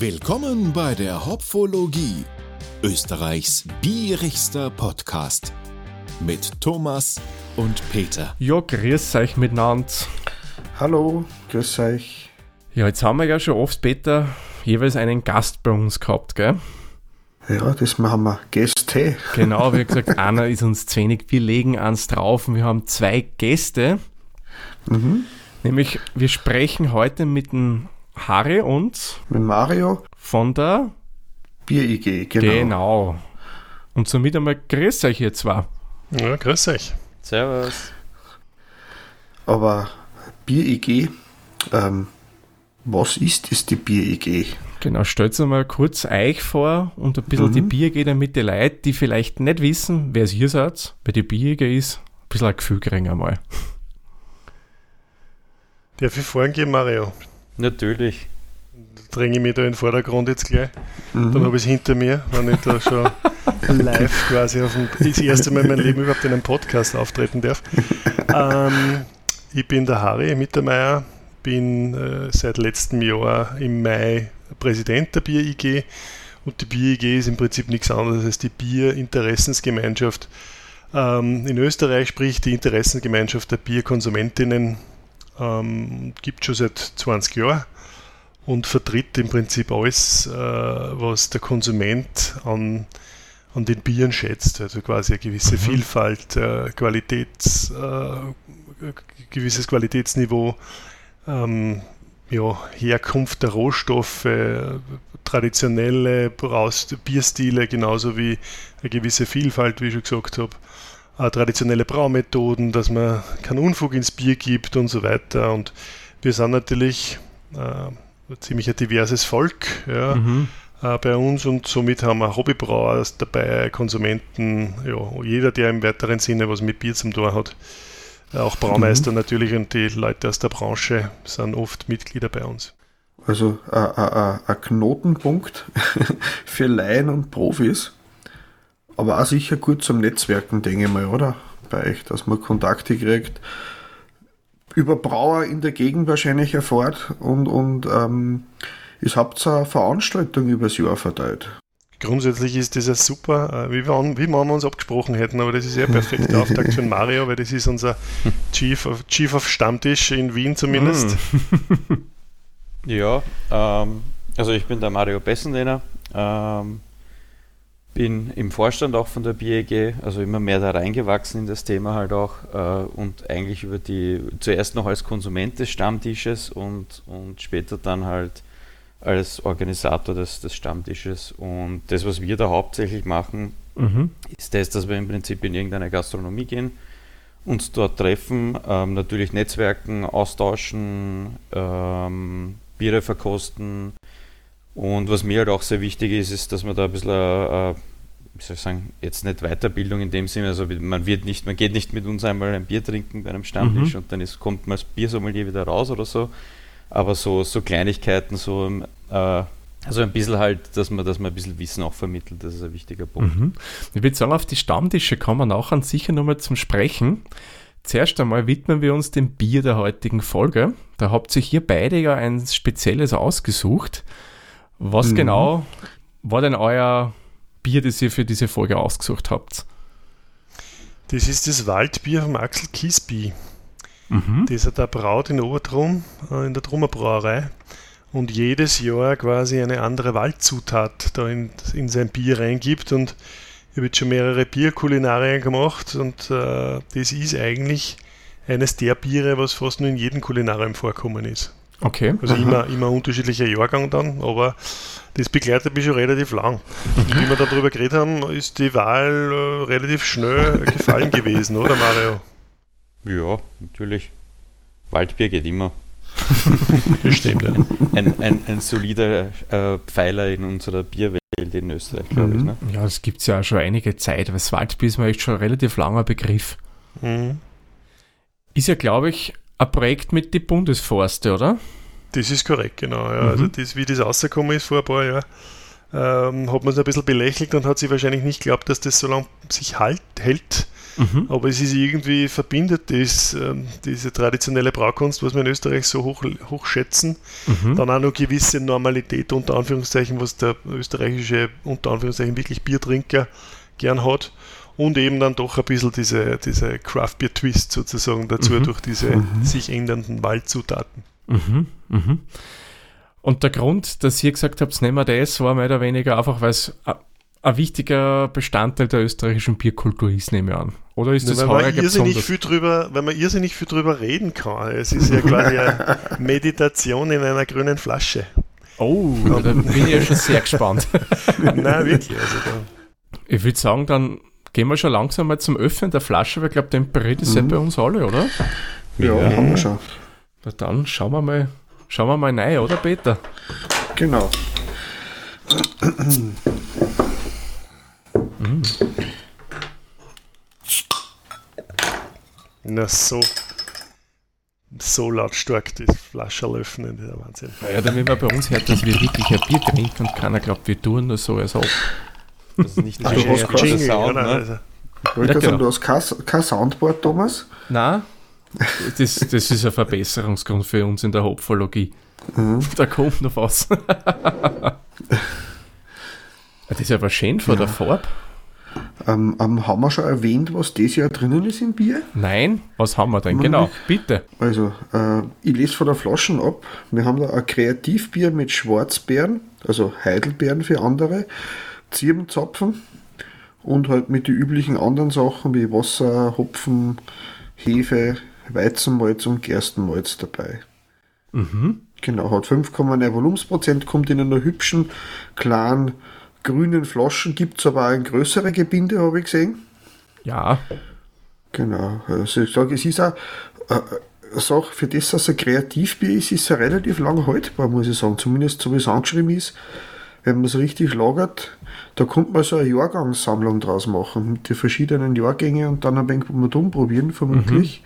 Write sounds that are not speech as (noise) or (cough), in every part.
Willkommen bei der Hopfologie, Österreichs bierigster Podcast mit Thomas und Peter. Ja, grüß euch miteinander. Hallo, grüß euch. Ja, jetzt haben wir ja schon oft, Peter, jeweils einen Gast bei uns gehabt, gell? Ja, das machen wir. Gäste. Genau, wie (laughs) gesagt, einer ist uns zu wenig. Wir legen eins drauf und wir haben zwei Gäste. Mhm. Nämlich, wir sprechen heute mit dem Harry und Mit Mario, von der Bier-IG, genau. Genau. Und somit einmal grüß euch ihr zwei. Ja, grüß euch. Servus. Aber Bier-IG, ähm, was ist es, die Bier-IG? Genau, stellt mal kurz euch vor und ein bisschen Mhm. die Bier damit die Leute, die vielleicht nicht wissen, wer es hier seid, wer die Bierge ist, ein bisschen ein Gefühl kriegen einmal. Darf ich vorgehen, Mario? Natürlich. Dränge ich mich da in den Vordergrund jetzt gleich. Mhm. Dann habe ich es hinter mir, wenn ich da schon (laughs) live quasi auf dem, das erste Mal in meinem Leben überhaupt in einem Podcast auftreten darf. (laughs) ähm, ich bin der Harry Mittermeier, bin äh, seit letztem Jahr im Mai Präsident der Bier-IG und die Bier-IG ist im Prinzip nichts anderes als die Bierinteressensgemeinschaft ähm, in Österreich, sprich die Interessengemeinschaft der Bierkonsumentinnen, ähm, gibt schon seit 20 Jahren und vertritt im Prinzip alles, äh, was der Konsument an, an den Bieren schätzt. Also quasi eine gewisse Mhm. Vielfalt, äh, Qualitäts, äh, gewisses Qualitätsniveau, ähm, ja, Herkunft der Rohstoffe, traditionelle Braus Bierstile, genauso wie eine gewisse Vielfalt, wie ich schon gesagt habe. Äh, traditionelle Braumethoden, dass man keinen Unfug ins Bier gibt und so weiter. Und wir sind natürlich äh, ziemlich ein diverses Volk ja, Mhm. äh, bei uns und somit haben wir Hobbybrauer dabei, Konsumenten, ja, jeder, der im weiteren Sinne was mit Bier zum tun hat. Äh, Auch Braumeister natürlich und die Leute aus der Branche sind oft Mitglieder bei uns. Also äh, äh, äh, ein Knotenpunkt (laughs) für Laien und Profis. Aber auch sicher gut zum Netzwerken, denke ich mal, oder? Bei euch, dass man Kontakte kriegt. Über Brauer in der Gegend wahrscheinlich erfahrt und, und ähm, ihr habt so eine Veranstaltung übers Jahr verteilt. Grundsätzlich ist das ja super, äh, wie wir, wie wir uns abgesprochen hätten, aber das ist ja ein perfekter (laughs) Auftakt für Mario, weil das ist unser Chief of, Chief of Stammtisch in Wien zumindest. (laughs) Ja, ähm, also ich bin der Mario Bessenlehner, ähm, bin im Vorstand auch von der BEG, also immer mehr da reingewachsen in das Thema halt auch äh, und eigentlich über die, zuerst noch als Konsument des Stammtisches und, und später dann halt als Organisator des, des Stammtisches. Und das, was wir da hauptsächlich machen, Mhm. ist das, dass wir im Prinzip in irgendeine Gastronomie gehen, uns dort treffen, ähm, natürlich Netzwerken, austauschen, ähm, Biere verkosten. Und was mir halt auch sehr wichtig ist, ist, dass man da ein bisschen, äh, wie soll ich sagen, jetzt nicht Weiterbildung in dem Sinne, also man wird nicht, man geht nicht mit uns einmal ein Bier trinken bei einem Stammtisch Mhm. und dann ist, kommt man als Biersommelier wieder raus oder so. Aber so, so Kleinigkeiten, so äh, also ein bisschen halt, dass man, dass man ein bisschen Wissen auch vermittelt, das ist ein wichtiger Punkt. Mhm. Ich würde sagen, auf die Stammtische kommen wir nachher sicher nochmal zum Sprechen. Zuerst einmal widmen wir uns dem Bier der heutigen Folge. Da habt ihr hier beide ja ein spezielles ausgesucht. Was Mhm. genau war denn euer Bier, das ihr für diese Folge ausgesucht habt? Das ist das Waldbier vom Axel Kiesby. Mhm. Das hat er braut in Obertrum, äh, in der Trummer Brauerei. Und jedes Jahr quasi eine andere Waldzutat da in, in sein Bier reingibt. Und ich habe jetzt schon mehrere Bierkulinarien gemacht. Und äh, das ist eigentlich eines der Biere, was fast nur in jedem Kulinarium vorkommen ist. Okay. Also Aha. immer, immer unterschiedlicher Jahrgang dann, aber das begleitet mich schon relativ lang. Und wie wir darüber geredet haben, ist die Wahl äh, relativ schnell gefallen gewesen, oder Mario? Ja, natürlich. Waldbier geht immer. Das stimmt, ja. Ein, ein, ein solider äh, Pfeiler in unserer Bierwelt in Österreich, glaube ich. Mhm. Ne? Ja, das gibt es ja auch schon einige Zeit. weil Das Waldbier ist mir echt schon ein relativ langer Begriff. Mhm. Ist ja, glaube ich, ein Projekt mit die Bundesforste, oder? Das ist korrekt, genau. Ja. Mhm. Also das, wie das rausgekommen ist vor ein paar Jahren, ähm, hat man es ein bisschen belächelt und hat sich wahrscheinlich nicht geglaubt, dass das so lange sich halt, hält. Mhm. Aber es ist irgendwie verbindet das, ähm, diese traditionelle Braukunst, was wir in Österreich so hoch, hoch schätzen. Mhm. Dann auch noch gewisse Normalität, unter Anführungszeichen, was der österreichische, unter Anführungszeichen, wirklich Biertrinker gern hat. Und eben dann doch ein bisschen diese, diese Craft Beer Twist sozusagen dazu mhm. durch diese mhm. sich ändernden Waldzutaten. Mhm. Mhm. Und der Grund, dass ihr gesagt habt, nehmen wir das, war mehr oder weniger einfach, weil es ein wichtiger Bestandteil der österreichischen Bierkultur ist, nehme ich an. Oder ist das ja, weil, man irrsinnig viel drüber, weil man irrsinnig viel drüber reden kann. Es ist ja quasi eine (laughs) Meditation in einer grünen Flasche. Oh, da bin ich ja schon sehr gespannt. (laughs) Nein, wirklich. Also ich würde sagen, dann gehen wir schon langsam mal zum Öffnen der Flasche, weil ich glaube, temperiert ist mhm. bei uns alle, oder? Ja, ja, haben wir schon. Na dann schauen wir mal, schauen wir mal rein, oder Peter? Genau. Mm. Na so. So lautstark die Flasche öffnen, der Wahnsinn. Ja, damit man bei uns hört, dass wir wirklich ein Bier trinken und keiner glaubt, wir tun nur so, als ob. Das ist nicht der Sound, ne? Also. Ich wollte ja, sagen, du hast kein, kein Soundboard, Thomas? Nein, das, das ist ein Verbesserungsgrund für uns in der Hopfologie. Mhm. Da kommt noch was. das ist aber schön von ja. der Farbe. Ähm, ähm, haben wir schon erwähnt, was das Jahr drinnen ist im Bier? Nein, was haben wir denn? Genau, bitte. Also, äh, ich lese von der Flaschen ab. Wir haben da ein Kreativbier mit Schwarzbeeren, also Heidelbeeren für andere, Zirbenzapfen und halt mit den üblichen anderen Sachen wie Wasser, Hopfen, Hefe, Weizenmalz und Gerstenmalz dabei. Mhm. Genau, hat 5,9 Volumensprozent, kommt in einer hübschen, klaren grünen Flaschen gibt es aber auch in größere Gebinde, habe ich gesehen. Ja. Genau. Also ich sage, es ist auch äh, eine Sache, für das, dass ein Kreativbier ist, ist es relativ lang haltbar, muss ich sagen. Zumindest so wie es angeschrieben ist. Wenn man es richtig lagert, da kommt man so eine Jahrgangssammlung draus machen mit den verschiedenen Jahrgängen und dann ein wenig mal probieren, vermutlich.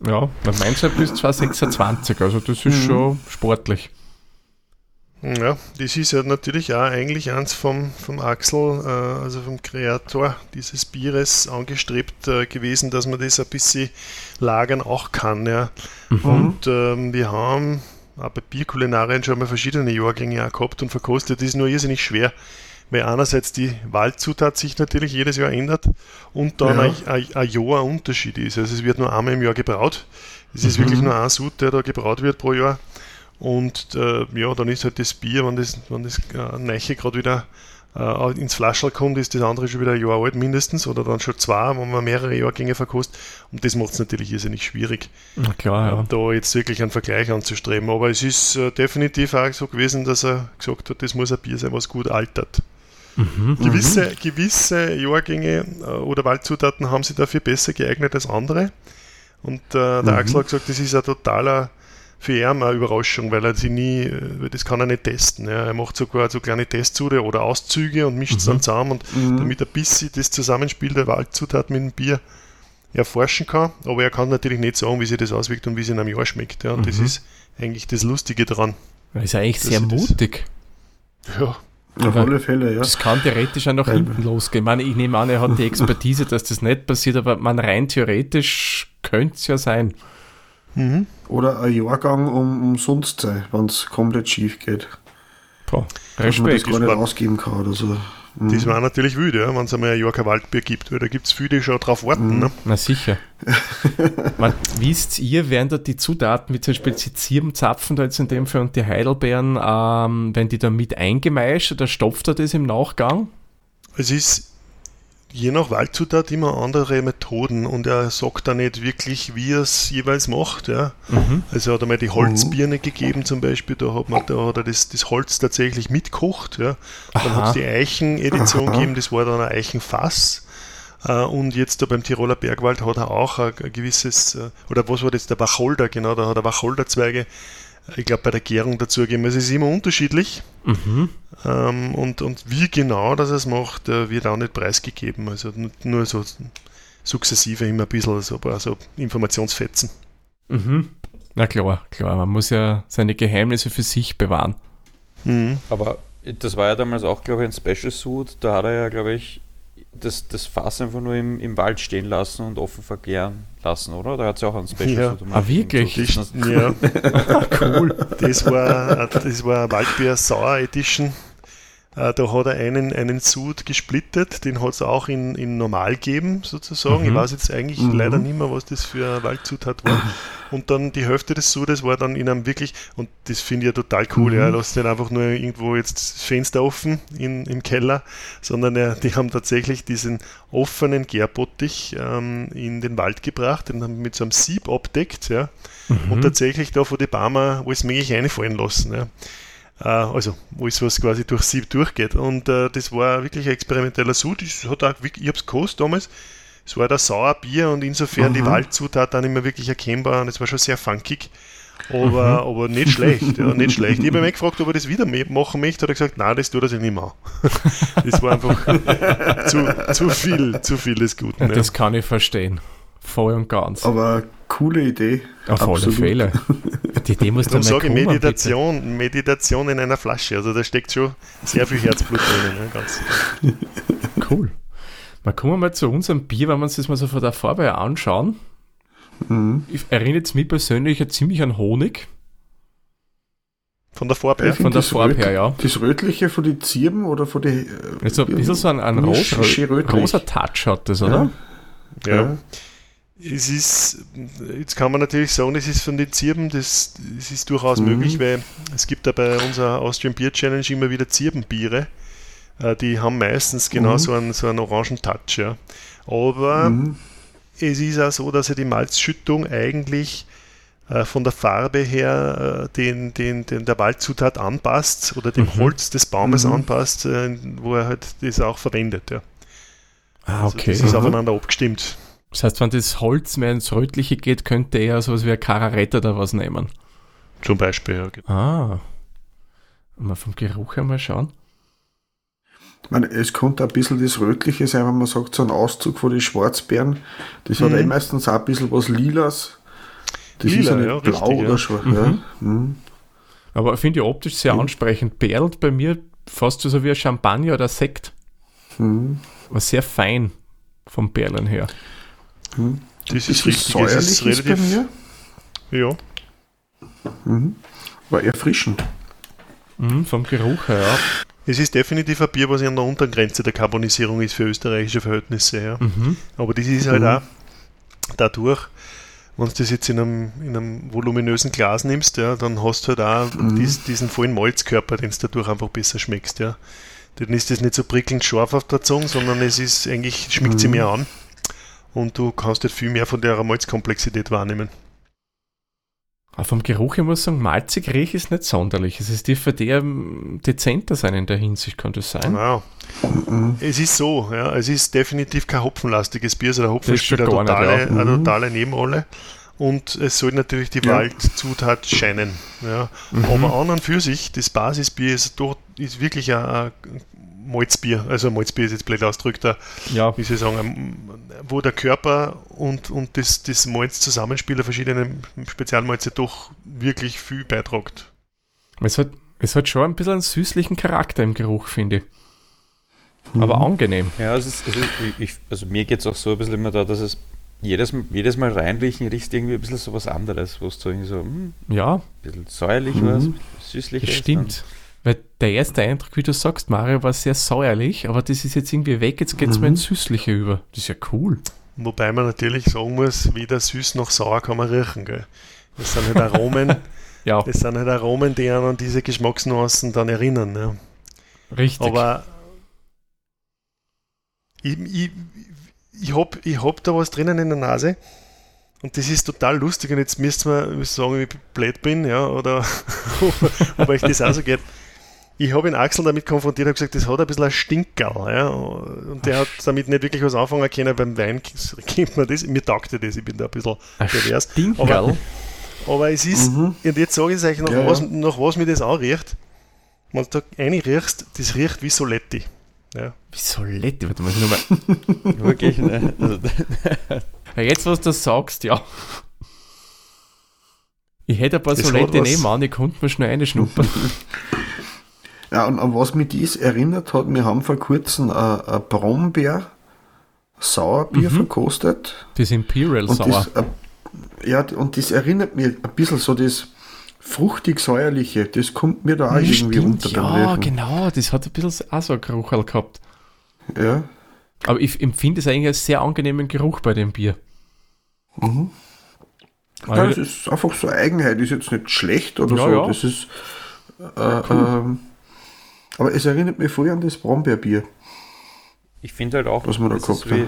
Mhm. Ja, man meint ja bis 2026, also das ist mhm. schon sportlich. Ja, das ist ja natürlich auch eigentlich eins vom, vom Axel, äh, also vom Kreator dieses Bieres angestrebt äh, gewesen, dass man das ein bisschen lagern auch kann. Ja. Mhm. Und ähm, wir haben bei Bierkulinarien schon mal verschiedene Jahrgänge auch gehabt und verkostet. Das ist nur irrsinnig schwer, weil einerseits die Waldzutat sich natürlich jedes Jahr ändert und dann ja. ein, ein, ein Jahr Unterschied ist. Also es wird nur einmal im Jahr gebraut. Es ist mhm. wirklich nur ein Sud, der da gebraut wird pro Jahr. Und äh, ja, dann ist halt das Bier, wenn das, wenn das äh, Neiche gerade wieder äh, ins Flaschel kommt, ist das andere schon wieder ein Jahr alt mindestens oder dann schon zwei, wenn man mehrere Jahrgänge verkostet. Und das macht es natürlich irrsinnig schwierig, Na klar, ja. da jetzt wirklich einen Vergleich anzustreben. Aber es ist äh, definitiv auch so gewesen, dass er gesagt hat, das muss ein Bier sein, was gut altert. Mhm, gewisse, mhm. gewisse Jahrgänge äh, oder Waldzutaten haben sich dafür besser geeignet als andere. Und äh, der mhm. Axel hat gesagt, das ist ein totaler für ihn eine Überraschung, weil er sie nie, äh, das kann er nicht testen. Ja. Er macht sogar so kleine Testsude oder Auszüge und mischt es mhm. dann zusammen und mhm. damit ein bisschen das Zusammenspiel der Waldzutat mit dem Bier erforschen kann. Aber er kann natürlich nicht sagen, wie sich das auswirkt und wie es in einem Jahr schmeckt. Ja. Und mhm. das ist eigentlich das Lustige daran. Das ist eigentlich sehr mutig. Das, ja. Auf alle Fälle, ja. Das kann theoretisch auch nach hinten losgehen. Ich, meine, ich nehme an, er hat die (laughs) Expertise, dass das nicht passiert, aber man rein theoretisch könnte es ja sein. Mhm. Oder ein Jahrgang um, umsonst sein, wenn es komplett schief geht. Boah, Dass man das gar nicht ausgeben kann oder so. Mhm. Das war natürlich wüde, ja, wenn es einmal ein Jahr kein Waldbier gibt, weil da gibt es viele, die schon drauf warten. Mhm. Ne? Na sicher. (laughs) Man, wisst ihr, werden da die Zutaten, wie zum Beispiel die Zirbenzapfen da jetzt in dem Fall und die Heidelbeeren, ähm, werden die da mit eingemeischt oder stopft er das im Nachgang? Es ist je nach Waldzutat immer andere Methoden und er sagt da nicht wirklich, wie er es jeweils macht. Ja. Mhm. Also er hat einmal die Holzbirne mhm. gegeben zum Beispiel, da hat, man, da hat er das, das Holz tatsächlich mitkocht. Ja. Dann hat es die Eichenedition gegeben, das war dann ein Eichenfass. Äh, und jetzt da beim Tiroler Bergwald hat er auch ein, ein gewisses, äh, oder was war das, der Wacholder, genau, da hat er Wacholderzweige ich glaube, bei der Gärung dazugeben. Also es ist immer unterschiedlich. Mhm. Ähm, und, und wie genau das es macht, äh, wird auch nicht preisgegeben. Also nur so sukzessive immer ein bisschen so, also Informationsfetzen. Mhm. Na klar, klar. Man muss ja seine Geheimnisse für sich bewahren. Mhm. Aber das war ja damals auch, glaube ich, ein Special Suit. Da hat er ja, glaube ich, das, das Fass einfach nur im, im Wald stehen lassen und offen verkehren lassen, oder? Da hat es ja auch einen Special Ja. Ah, wirklich? so. Das, ja, (laughs) (laughs) cool. Das war, das war Waldbier Sauer Edition. Äh, Da hat er einen, einen Sud gesplittet, den hat es auch in, in normal gegeben, sozusagen. Ich Mhm. weiß jetzt eigentlich Mhm. leider nicht mehr, was das für eine Waldzutat war. (laughs) Und dann die Hälfte des Sudes war dann in einem wirklich, und das finde ich ja total cool, Mhm. ja, lasst nicht einfach nur irgendwo jetzt das Fenster offen in, im Keller, sondern äh, die haben tatsächlich diesen offenen Gärbottich ähm, in den Wald gebracht, den haben mit so einem Sieb abdeckt, ja, Mhm. und tatsächlich da von den Barmer alles mögliche reinfallen lassen. Ja. Äh, also alles, was quasi durch Sieb durchgeht. Und äh, das war wirklich ein experimenteller Sud. Hat auch, ich habe es gekostet damals. Es war da Sauerbier und insofern die Mhm. Waldzutat dann immer wirklich erkennbar und es war schon sehr funkig. Aber, aber nicht schlecht, ja, nicht (laughs) schlecht. Ich habe mich gefragt, ob er das wieder machen möchte, hat er gesagt, nein, das tut er sich nicht mehr. (laughs) Das war einfach zu, zu viel, zu viel des Guten. Ja, Ja. das kann ich verstehen. Voll und ganz. Aber coole Idee. Auf alle absolut. Fälle. Die Idee muss dann sage ich kommen, Meditation, Meditation in einer Flasche. Also da steckt schon sehr viel Herzblut drin. Ja, ganz. bitte. Cool. Mal kommen wir mal zu unserem Bier, wenn wir uns das mal so von der Farbe her anschauen. Mhm. Ich erinnert mich persönlich ja ziemlich an Honig. Von der Farbe her. Von der Farbe her, ja. Das Rötliche von den Zirben oder von den. Also ein bisschen so ein, ein rötlich. rosa Touch hat das, oder? Ja. Ja. Es ist, jetzt kann man natürlich sagen, es ist von den Zirben, das, das ist durchaus Mhm. möglich, weil es gibt ja bei unserer Austrian Beer Challenge immer wieder Zirbenbiere. Äh, Die haben meistens genau Mhm. so einen, so einen orangen Touch. Ja. Aber Mhm. es ist auch so, dass ja die Malzschüttung eigentlich äh, von der Farbe her äh, den, den, den der Waldzutat anpasst oder dem Mhm. Holz des Baumes Mhm. anpasst, wo er halt das auch verwendet. Ja. Ah, Also okay. Das ist Mhm. aufeinander abgestimmt. Das heißt, wenn das Holz mehr ins Rötliche geht, könnte eher sowas wie ein Kararette oder was nehmen. Zum Beispiel. Ja. genau. Ah. Mal vom Geruch her mal schauen. Ich meine, es könnte ein bisschen das Rötliche sein, wenn man sagt, so ein Auszug von den Schwarzbeeren. Das hat Mhm. eh meistens auch ein bisschen was Lilas. Das ist Lila, ja nicht ja, blau richtig, oder ja. schwarz. Mhm. Ja. Mhm. Aber finde ich optisch sehr Mhm. ansprechend. Perlt bei mir fast so wie ein Champagner oder Sekt. Mhm. Aber sehr fein vom Perlen her. Mhm. Das ist richtig. Es säuerlich ist ist bei relativ. mir. Ja. Mhm. War erfrischend. Mhm, vom Geruch her, ja. Es ist definitiv ein Bier, was an der unteren Grenze der Karbonisierung ist für österreichische Verhältnisse. Ja. Mhm. Aber das ist halt Mhm. auch dadurch, wenn du das jetzt in einem, in einem voluminösen Glas nimmst, ja, dann hast du halt auch Mhm. dies, diesen vollen Malzkörper, den du dadurch einfach besser schmeckst. Ja. Dann ist das nicht so prickelnd scharf auf der Zunge, sondern es ist eigentlich, schmeckt sie mehr an. Und du kannst halt viel mehr von der Malzkomplexität wahrnehmen. Aber vom Geruch, ich muss sagen, malzig riech ist nicht sonderlich. Es ist dürfte der ähm, dezenter sein in der Hinsicht, kann das sein? Wow. Mhm. Es ist so, ja, es ist definitiv kein hopfenlastiges Bier, also der Hopfen Das spielt eine totale, nicht, ja. eine Mhm. totale Nebenrolle. Und es soll natürlich die Ja. Waldzutat scheinen. Ja. Mhm. Aber an und für sich, das Basisbier ist, doch, ist wirklich ein, ein Malzbier. Also ein Malzbier ist jetzt blöd ausgedrückt, Ja, wie soll ich sagen, wo der Körper und, und das, das Malz zusammenspiel der verschiedenen Spezialmalze doch wirklich viel beitragt. es hat, es hat schon ein bisschen einen süßlichen Charakter im Geruch, finde ich. Aber Mhm. angenehm. Ja, es ist, es ist, ich, also mir geht es auch so ein bisschen immer da, dass es jedes, jedes Mal reinriechen riecht irgendwie ein bisschen so was anderes, wo es so irgendwie so hm, Ja, ein bisschen säuerlich Mhm. was, süßlich das ist. stimmt. Weil der erste Eindruck, wie du sagst, Mario, war sehr säuerlich, aber das ist jetzt irgendwie weg, jetzt geht es Mhm. mal ins Süßliche über. Das ist ja cool. Wobei man natürlich sagen muss, weder süß noch sauer kann man riechen. Gell? Das sind halt Aromen, (laughs) Ja, das sind halt Aromen, die einen an diese Geschmacksnuancen dann erinnern. Ja. richtig. Aber ich, ich, ich habe ich hab da was drinnen in der Nase und das ist total lustig und jetzt müsst ihr mir sagen, wie ich blöd bin, ja, oder (laughs) ob euch das auch so geht. Ich habe den Axel damit konfrontiert und gesagt, das hat ein bisschen ein Stinkerl. Ja, und der hat damit nicht wirklich was anfangen können. Beim Wein (laughs) kennt man das. Mir taugte das, ich bin da ein bisschen ein pervers. Stinkerl. Aber- Aber es ist, Mhm. und jetzt sage ich es euch, nach, Ja, ja. was, nach was mir das anriecht. Wenn du da reinriechst, das riecht wie Soletti. Ja. Wie Soletti, warte mal, ich (laughs) nochmal. Wirklich, ne? Also, (laughs) Ja, jetzt, was du sagst, ja. Ich hätte ein paar Das Soletti was- nebenan, ich konnte mir schnell eine schnuppern. Ja, und an was mich dies erinnert hat, wir haben vor kurzem ein, ein Brombeer Sauerbier Mhm. verkostet. Das Imperial Und Sauer. das, äh, ja, und das erinnert mich ein bisschen so das fruchtig-säuerliche. Das kommt mir da auch irgendwie Stimmt, unter beim ja, Riechen. genau, das hat ein bisschen auch so ein Geruch gehabt. Ja. Aber ich empfinde es eigentlich als sehr angenehmen Geruch bei dem Bier. Mhm. Ja, das ist einfach so eine Eigenheit, ist jetzt nicht schlecht oder Ja, so. ja. Das ist. Äh, ähm, aber es erinnert mich voll an das Brombeerbier. Ich finde halt auch, Was wir da gehabt wie,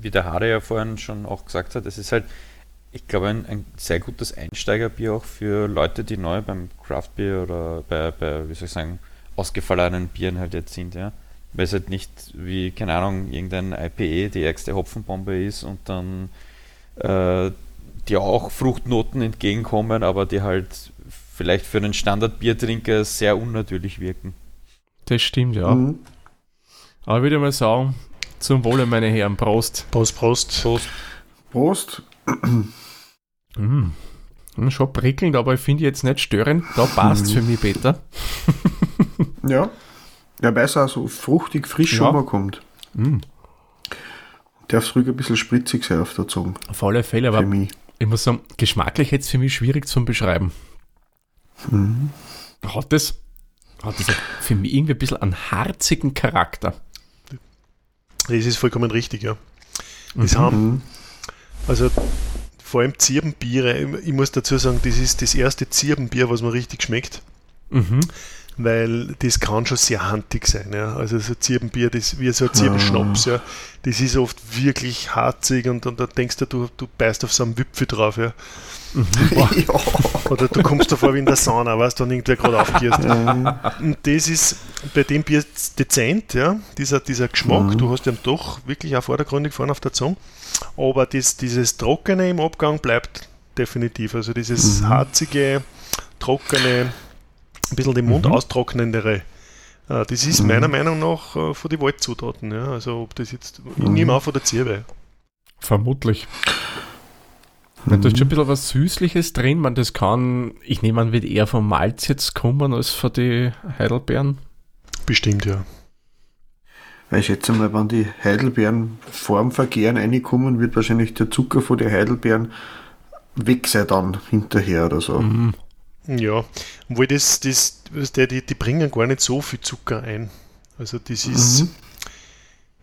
wie der Harry ja vorhin schon auch gesagt hat, es ist halt, ich glaube, ein, ein sehr gutes Einsteigerbier auch für Leute, die neu beim Craftbier oder bei, bei, wie soll ich sagen, ausgefallenen Bieren halt jetzt sind, ja. Weil es halt nicht wie, keine Ahnung, irgendein IPE die ärgste Hopfenbombe ist und dann äh, die auch Fruchtnoten entgegenkommen, aber die halt vielleicht für einen Standardbiertrinker sehr unnatürlich wirken. Das stimmt, ja. Mhm. Aber ich würde mal sagen, zum Wohle, meine Herren, Prost. Prost, Prost. Prost. Prost. Mm. Mm, Schon prickelnd, aber ich finde jetzt nicht störend. Da passt Mhm. für mich, Peter. Ja. Ja, weil es auch so fruchtig frisch Ja. rüberkommt. Mm. Darf es ruhig ein bisschen spritzig sein auf der Zunge. Auf alle Fälle, Für aber mich. ich muss sagen, geschmacklich jetzt für mich schwierig zum Beschreiben. Mhm. Hat das, hat das für mich irgendwie ein bisschen einen harzigen Charakter. Das ist vollkommen richtig, ja. Das Mhm. haben, also vor allem Zirbenbiere, ich- muss dazu sagen, das ist das erste Zirbenbier, was mir richtig schmeckt, Mhm. weil das kann schon sehr handig sein. Ja. Also so Zirbenbier, das wie so ein Zirbenschnaps, ja, das ist oft wirklich harzig und, und da denkst du, du, du beißt auf so einen Wipfel drauf, ja. (laughs) ja. Oder du kommst davor wie in der Sauna, weißt du, und irgendwer gerade aufgehst. Äh, Und das ist bei dem Bier dezent, ja, dieser, dieser Geschmack, Mhm. du hast ihn doch wirklich auch vordergründig vorne auf der Zunge, aber das, dieses Trockene im Abgang bleibt definitiv, also dieses Mhm. harzige, trockene, ein bisschen den Mund Mhm. austrocknendere, äh, das ist Mhm. meiner Meinung nach äh, von den Waldzutaten, ja, also ob das jetzt, ich Mhm. nehme auch von der Zierbe. Vermutlich. Da ist schon ein bisschen was Süßliches drin. Man, das kann, ich nehme an, wird eher vom Malz jetzt kommen als von den Heidelbeeren. Bestimmt, ja. Ich schätze mal, wenn die Heidelbeeren vorm Verkehren reinkommen, wird wahrscheinlich der Zucker von den Heidelbeeren weg sein dann hinterher oder so. Mhm. Ja, obwohl das, das, was der, die, die bringen gar nicht so viel Zucker ein. Also das ist, Mhm.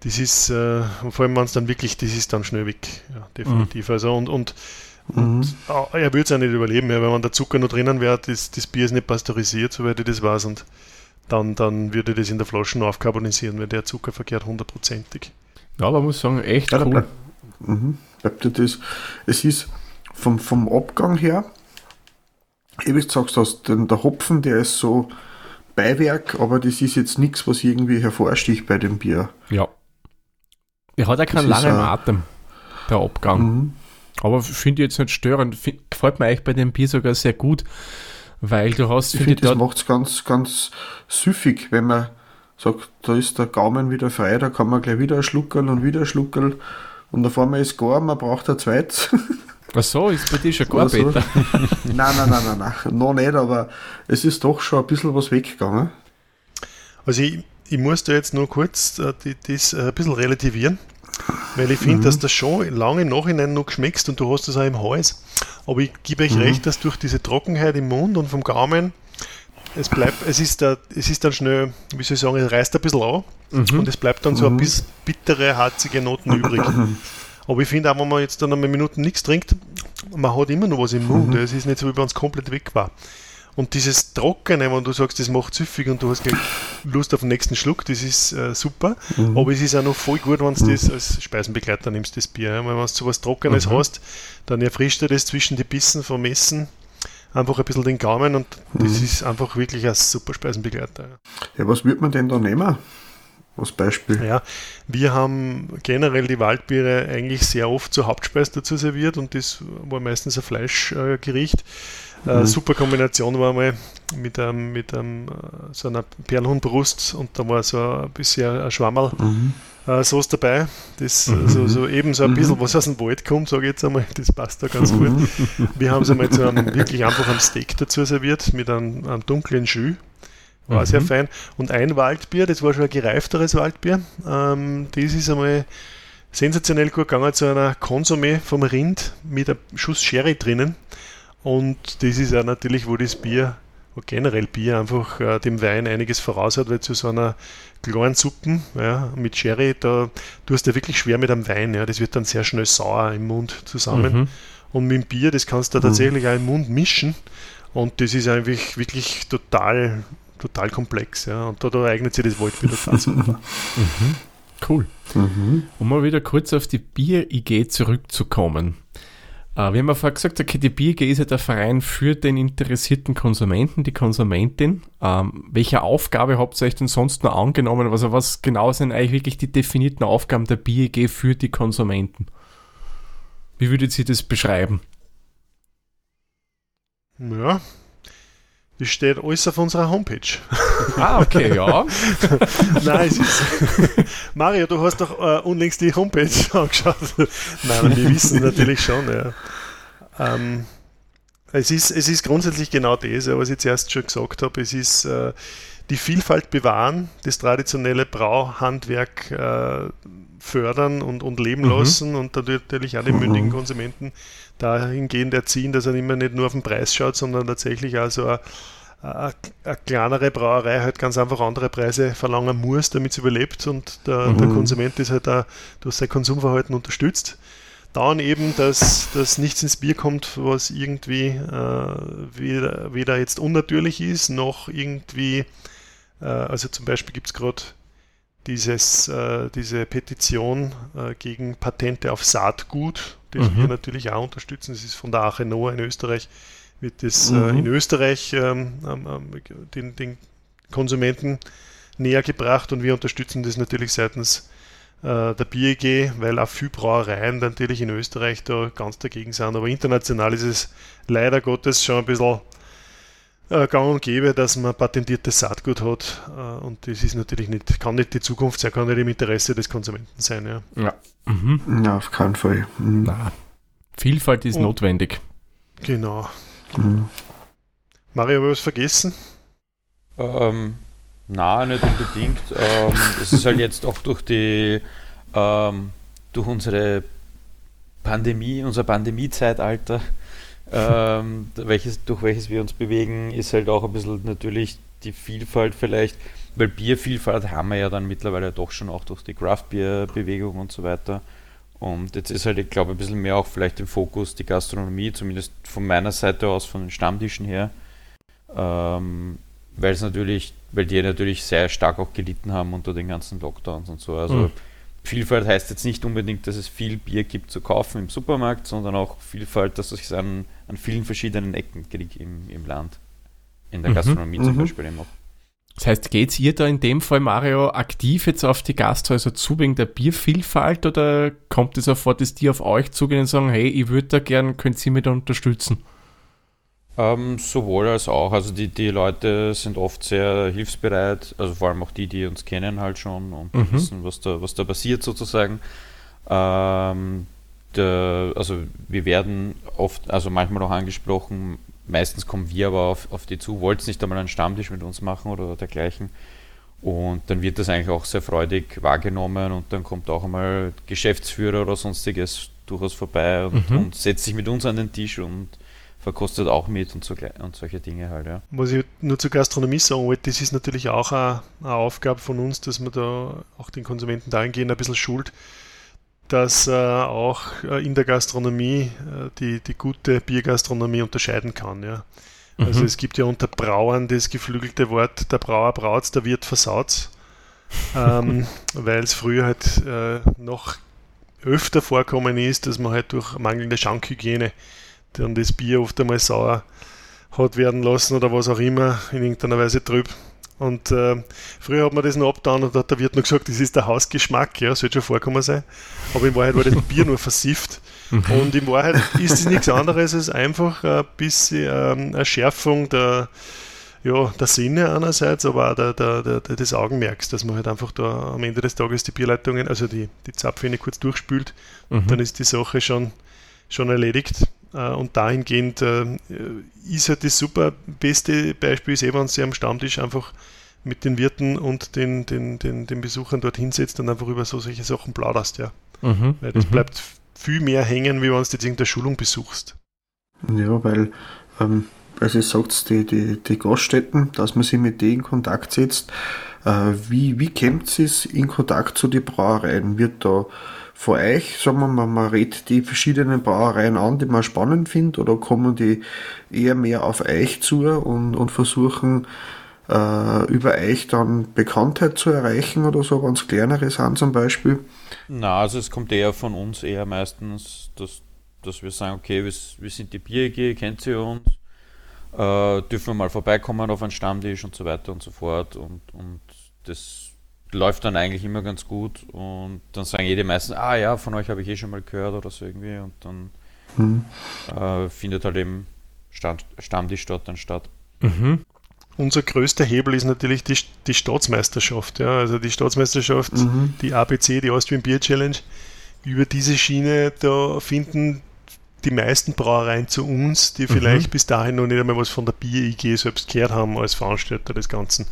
das ist, äh, vor allem wenn es dann wirklich, das ist dann schnell weg, ja, definitiv. Also und, und, Mhm. ah, er würde es ja nicht überleben, ja, wenn der Zucker noch drinnen wäre, das, das Bier ist nicht pasteurisiert, soweit ich das weiß, und dann, dann würde das in der Flasche noch aufkarbonisieren, weil der Zucker verkehrt hundertprozentig. Ja, aber muss sagen, echt Ja, cool. bleibt, mhm, bleibt ja das. Es ist vom, vom Abgang her, wie du sagst, hast, denn der Hopfen, der ist so Beiwerk, aber das ist jetzt nichts, was irgendwie hervorsticht bei dem Bier. Ja. Er hat ja keinen langen Atem, der Abgang. Mhm. Aber finde ich jetzt nicht störend. Find, gefällt mir eigentlich bei dem Bier sogar sehr gut, weil du hast, Ich finde das macht es ganz, ganz süffig, wenn man sagt, da ist der Gaumen wieder frei, da kann man gleich wieder ein Schluckerl und wieder ein Schluckerl und auf einmal ist gar, man braucht ein zweites. (laughs) ach so, ist bei dir schon gar so. besser. (laughs) nein, nein, nein, nein, nein, noch nicht, aber es ist doch schon ein bisschen was weggegangen. Also ich, ich muss da jetzt nur kurz äh, die, das äh, ein bisschen relativieren, weil ich finde, dass das schon lange im Nachhinein noch geschmeckst und du hast das auch im Hals. Aber ich gebe euch recht, dass durch diese Trockenheit im Mund und vom Gaumen, es bleibt, es ist, da, es ist dann schnell, wie soll ich sagen, es reißt ein bisschen an Mhm. und es bleibt dann so ein bisschen bittere, harzige Noten übrig. (clears throat) Aber ich finde auch, wenn man jetzt dann einmal Minuten nichts trinkt, man hat immer noch was im Mund. Es ist nicht so, wie wenn es komplett weg war. Und dieses Trockene, wenn du sagst, das macht süffig und du hast Lust auf den nächsten Schluck, das ist äh, super. Aber es ist auch noch voll gut, wenn du das als Speisenbegleiter nimmst, das Bier. Ja? Wenn du so was Trockenes Mhm. hast, dann erfrischt er das zwischen die Bissen vom Essen einfach ein bisschen den Gaumen und das ist einfach wirklich ein super Speisenbegleiter. Ja. Was wird man denn da nehmen? Als Beispiel. Ja, wir haben generell die Waldbiere eigentlich sehr oft zur Hauptspeise dazu serviert und das war meistens ein Fleischgericht. Äh, super Kombination war mal mit, einem, mit einem, äh, so einer Perlhuhnbrust und da war so ein bisschen ein Schwammerl Mhm. äh, Sauce dabei. Das äh, so, so eben so ein bisschen, was aus dem Wald kommt, sage ich jetzt einmal, das passt da ganz gut. Wir haben es einmal zu einem wirklich einfachen Steak dazu serviert mit einem, einem dunklen Jus. war mhm. sehr fein. Und ein Waldbier, das war schon ein gereifteres Waldbier. Ähm, das ist einmal sensationell gut gegangen zu einer Konsumé vom Rind mit einem Schuss Sherry drinnen. Und das ist ja natürlich, wo das Bier, wo generell Bier einfach äh, dem Wein einiges voraus hat, weil zu so einer kleinen Suppen ja, mit Sherry, da tust du ja wirklich schwer mit einem Wein. Ja, das wird dann sehr schnell sauer im Mund zusammen. Mhm. Und mit dem Bier, das kannst du mhm. tatsächlich auch im Mund mischen. Und das ist eigentlich wirklich total, total komplex. Ja. Und da, da eignet sich das Waldbier total super. Mhm. Cool. Mhm. Um mal wieder kurz auf die Bier-IG zurückzukommen. Äh, wir haben ja vorher gesagt, die Bier-IG ist ja der Verein für den interessierten Konsumenten, die Konsumentin. Ähm, welche Aufgabe habt ihr euch denn sonst noch angenommen? Also was genau sind eigentlich wirklich die definierten Aufgaben der Bier-IG für die Konsumenten? Wie würdet ihr das beschreiben? Ja, das steht alles auf unserer Homepage. (laughs) Ah, okay, ja. (laughs) Nein, es ist. (laughs) Mario, du hast doch äh, unlängst die Homepage angeschaut. Nein, wir wissen natürlich schon, ja. Ähm, es, ist, es ist grundsätzlich genau das, was ich zuerst schon gesagt habe. Es ist äh, die Vielfalt bewahren, das traditionelle Brauhandwerk äh, fördern und, und leben mhm. lassen und natürlich auch den mündigen Konsumenten dahingehend erziehen, dass er immer nicht nur auf den Preis schaut, sondern tatsächlich also eine, eine, eine kleinere Brauerei halt ganz einfach andere Preise verlangen muss, damit es überlebt und der, mhm. der Konsument ist halt auch durch sein Konsumverhalten unterstützt. Dann eben, dass, dass nichts ins Bier kommt, was irgendwie äh, weder, weder jetzt unnatürlich ist, noch irgendwie, äh, also zum Beispiel gibt es gerade dieses, äh, diese Petition äh, gegen Patente auf Saatgut, das mhm. wir natürlich auch unterstützen. Das ist von der Achenoa in Österreich, wird das äh, mhm. äh, in Österreich ähm, ähm, den, den, Konsumenten näher gebracht und wir unterstützen das natürlich seitens äh, der BIG, weil auch viele Brauereien natürlich in Österreich da ganz dagegen sind. Aber international ist es leider Gottes schon ein bisschen äh, gang und gäbe, dass man patentiertes Saatgut hat. Äh, und das ist natürlich nicht, kann nicht die Zukunft sein, kann nicht im Interesse des Konsumenten sein. Ja, ja. Mhm. ja auf keinen Fall. Mhm. Na, Vielfalt ist und, notwendig. Genau. Mhm. Mario, habe ich was vergessen? Ähm, na, nicht unbedingt. ähm, es ist halt jetzt auch durch die ähm, durch unsere Pandemie, unser Pandemiezeitalter ähm, welches, durch welches wir uns bewegen, ist halt auch ein bisschen natürlich die Vielfalt vielleicht, weil Biervielfalt haben wir ja dann mittlerweile doch schon auch durch die Craft-Bier-Bewegung und so weiter. Und jetzt ist halt, ich glaube, ein bisschen mehr auch vielleicht im Fokus die Gastronomie, zumindest von meiner Seite aus, von den Stammtischen her. Ähm, weil es natürlich, weil die natürlich sehr stark auch gelitten haben unter den ganzen Lockdowns und so. Also mhm. Vielfalt heißt jetzt nicht unbedingt, dass es viel Bier gibt zu kaufen im Supermarkt, sondern auch Vielfalt, dass es an, an vielen verschiedenen Ecken kriegt im, im Land. In der mhm. Gastronomie mhm. zum Beispiel eben auch. Das heißt, geht ihr da in dem Fall, Mario, aktiv jetzt auf die Gasthäuser zu wegen der Biervielfalt oder kommt es sofort, dass die auf euch zugehen und sagen, hey, ich würde da gern, könnt ihr mich da unterstützen? Ähm, sowohl als auch. Also die, die Leute sind oft sehr hilfsbereit, also vor allem auch die, die uns kennen halt schon und mhm. wissen, was da, was da passiert sozusagen. Ähm, der, also wir werden oft, also manchmal auch angesprochen, meistens kommen wir aber auf, auf die zu, wollt nicht einmal einen Stammtisch mit uns machen oder dergleichen. Und dann wird das eigentlich auch sehr freudig wahrgenommen und dann kommt auch einmal Geschäftsführer oder sonstiges durchaus vorbei und, mhm. und setzt sich mit uns an den Tisch und verkostet auch mit und, so, und solche Dinge halt, ja. Was ich nur zur Gastronomie sagen wollte, das ist natürlich auch eine, eine Aufgabe von uns, dass man da auch den Konsumenten dahingehend ein bisschen schult, dass äh, auch äh, in der Gastronomie äh, die, die gute Biergastronomie unterscheiden kann, ja. Also mhm. es gibt ja unter Brauern das geflügelte Wort, der Brauer braut, der Wirt versaut, (laughs) ähm, weil es früher halt äh, noch öfter vorkommen ist, dass man halt durch mangelnde Schankhygiene dann das Bier oft einmal sauer hat werden lassen oder was auch immer, in irgendeiner Weise trüb. Und äh, früher hat man das noch abgetan und hat der Wirt noch gesagt, das ist der Hausgeschmack, ja, sollte schon vorkommen sein. Aber in Wahrheit war das Bier nur versifft. Mhm. und in Wahrheit ist es nichts anderes als einfach ein bisschen ähm, eine Schärfung der, ja, der Sinne einerseits, aber auch der, der, der, des Augenmerks, dass man halt einfach da am Ende des Tages die Bierleitungen, also die, die Zapfhähne kurz durchspült, mhm. dann ist die Sache schon, schon erledigt. Äh, und dahingehend äh, ist halt das super. Beste Beispiel ist eh, wenn sie am Stammtisch einfach mit den Wirten und den, den, den, den Besuchern dort hinsetzt und einfach über so solche Sachen plauderst, ja. Mhm. Weil das mhm. bleibt viel mehr hängen, wie wenn du jetzt irgendeine Schulung besuchst. Ja, weil, ähm, also ich sagt die, die, die Gaststätten, dass man sich mit denen in Kontakt setzt. Äh, wie, wie kommt es in Kontakt zu den Brauereien? Wird da von euch, sagen wir mal, man redet die verschiedenen Brauereien an, die man spannend findet, oder kommen die eher mehr auf euch zu und, und versuchen äh, über euch dann Bekanntheit zu erreichen oder so, wenn es kleinere sind zum Beispiel? Na, also es kommt eher von uns eher meistens, dass, dass wir sagen, okay, wir, wir sind die BIG, kennt sie uns, äh, dürfen wir mal vorbeikommen auf einen Stammtisch und so weiter und so fort und, und das läuft dann eigentlich immer ganz gut und dann sagen jede meistens, ah ja, von euch habe ich eh schon mal gehört oder so irgendwie und dann mhm. äh, findet halt eben Stand, Stammtisch dort dann statt. Mhm. Unser größter Hebel ist natürlich die, die Staatsmeisterschaft. Ja. Also die Staatsmeisterschaft, mhm. die ABC, die Austrian Beer Challenge. Über diese Schiene, da finden die meisten Brauereien zu uns, die mhm. vielleicht bis dahin noch nicht einmal was von der Bier-IG selbst gehört haben als Veranstalter des Ganzen.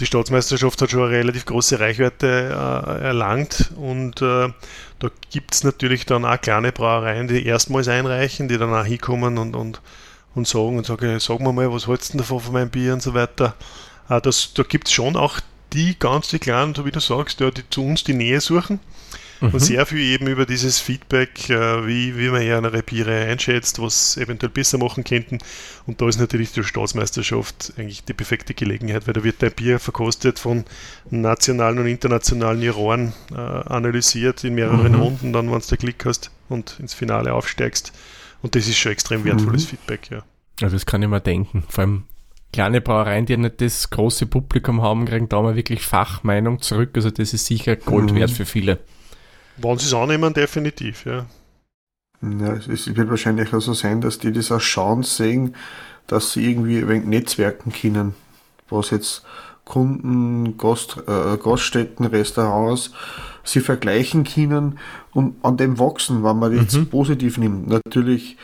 Die Staatsmeisterschaft hat schon eine relativ große Reichweite äh, erlangt und äh, da gibt es natürlich dann auch kleine Brauereien, die erstmals einreichen, die dann auch hinkommen und, und und sagen und sage, sag mir mal, was hältst du davon von meinem Bier und so weiter. Äh, das, da gibt es schon auch die ganz die Kleinen, so wie du sagst, ja, die zu uns die Nähe suchen. Mhm. Und sehr viel eben über dieses Feedback, äh, wie, wie man ja eine Biere einschätzt, was eventuell besser machen könnten. Und da ist natürlich die Staatsmeisterschaft eigentlich die perfekte Gelegenheit, weil da wird dein Bier verkostet von nationalen und internationalen Juroren äh, analysiert in mehreren mhm. Runden, dann, wenn du Klick hast und ins Finale aufsteigst. Und das ist schon extrem wertvolles mhm. Feedback, ja. Ja, das kann ich mir denken. Vor allem kleine Brauereien, die nicht das große Publikum haben, kriegen da mal wirklich Fachmeinung zurück. Also das ist sicher Gold mhm. wert für viele. Wollen sie es annehmen, definitiv, ja. Ja, es wird wahrscheinlich auch so sein, dass die das als Chance sehen, dass sie irgendwie ein wenig netzwerken können, was jetzt Kunden, Gast, äh, Gaststätten, Restaurants sie vergleichen können und an dem wachsen, wenn man jetzt mhm. positiv nimmt. Natürlich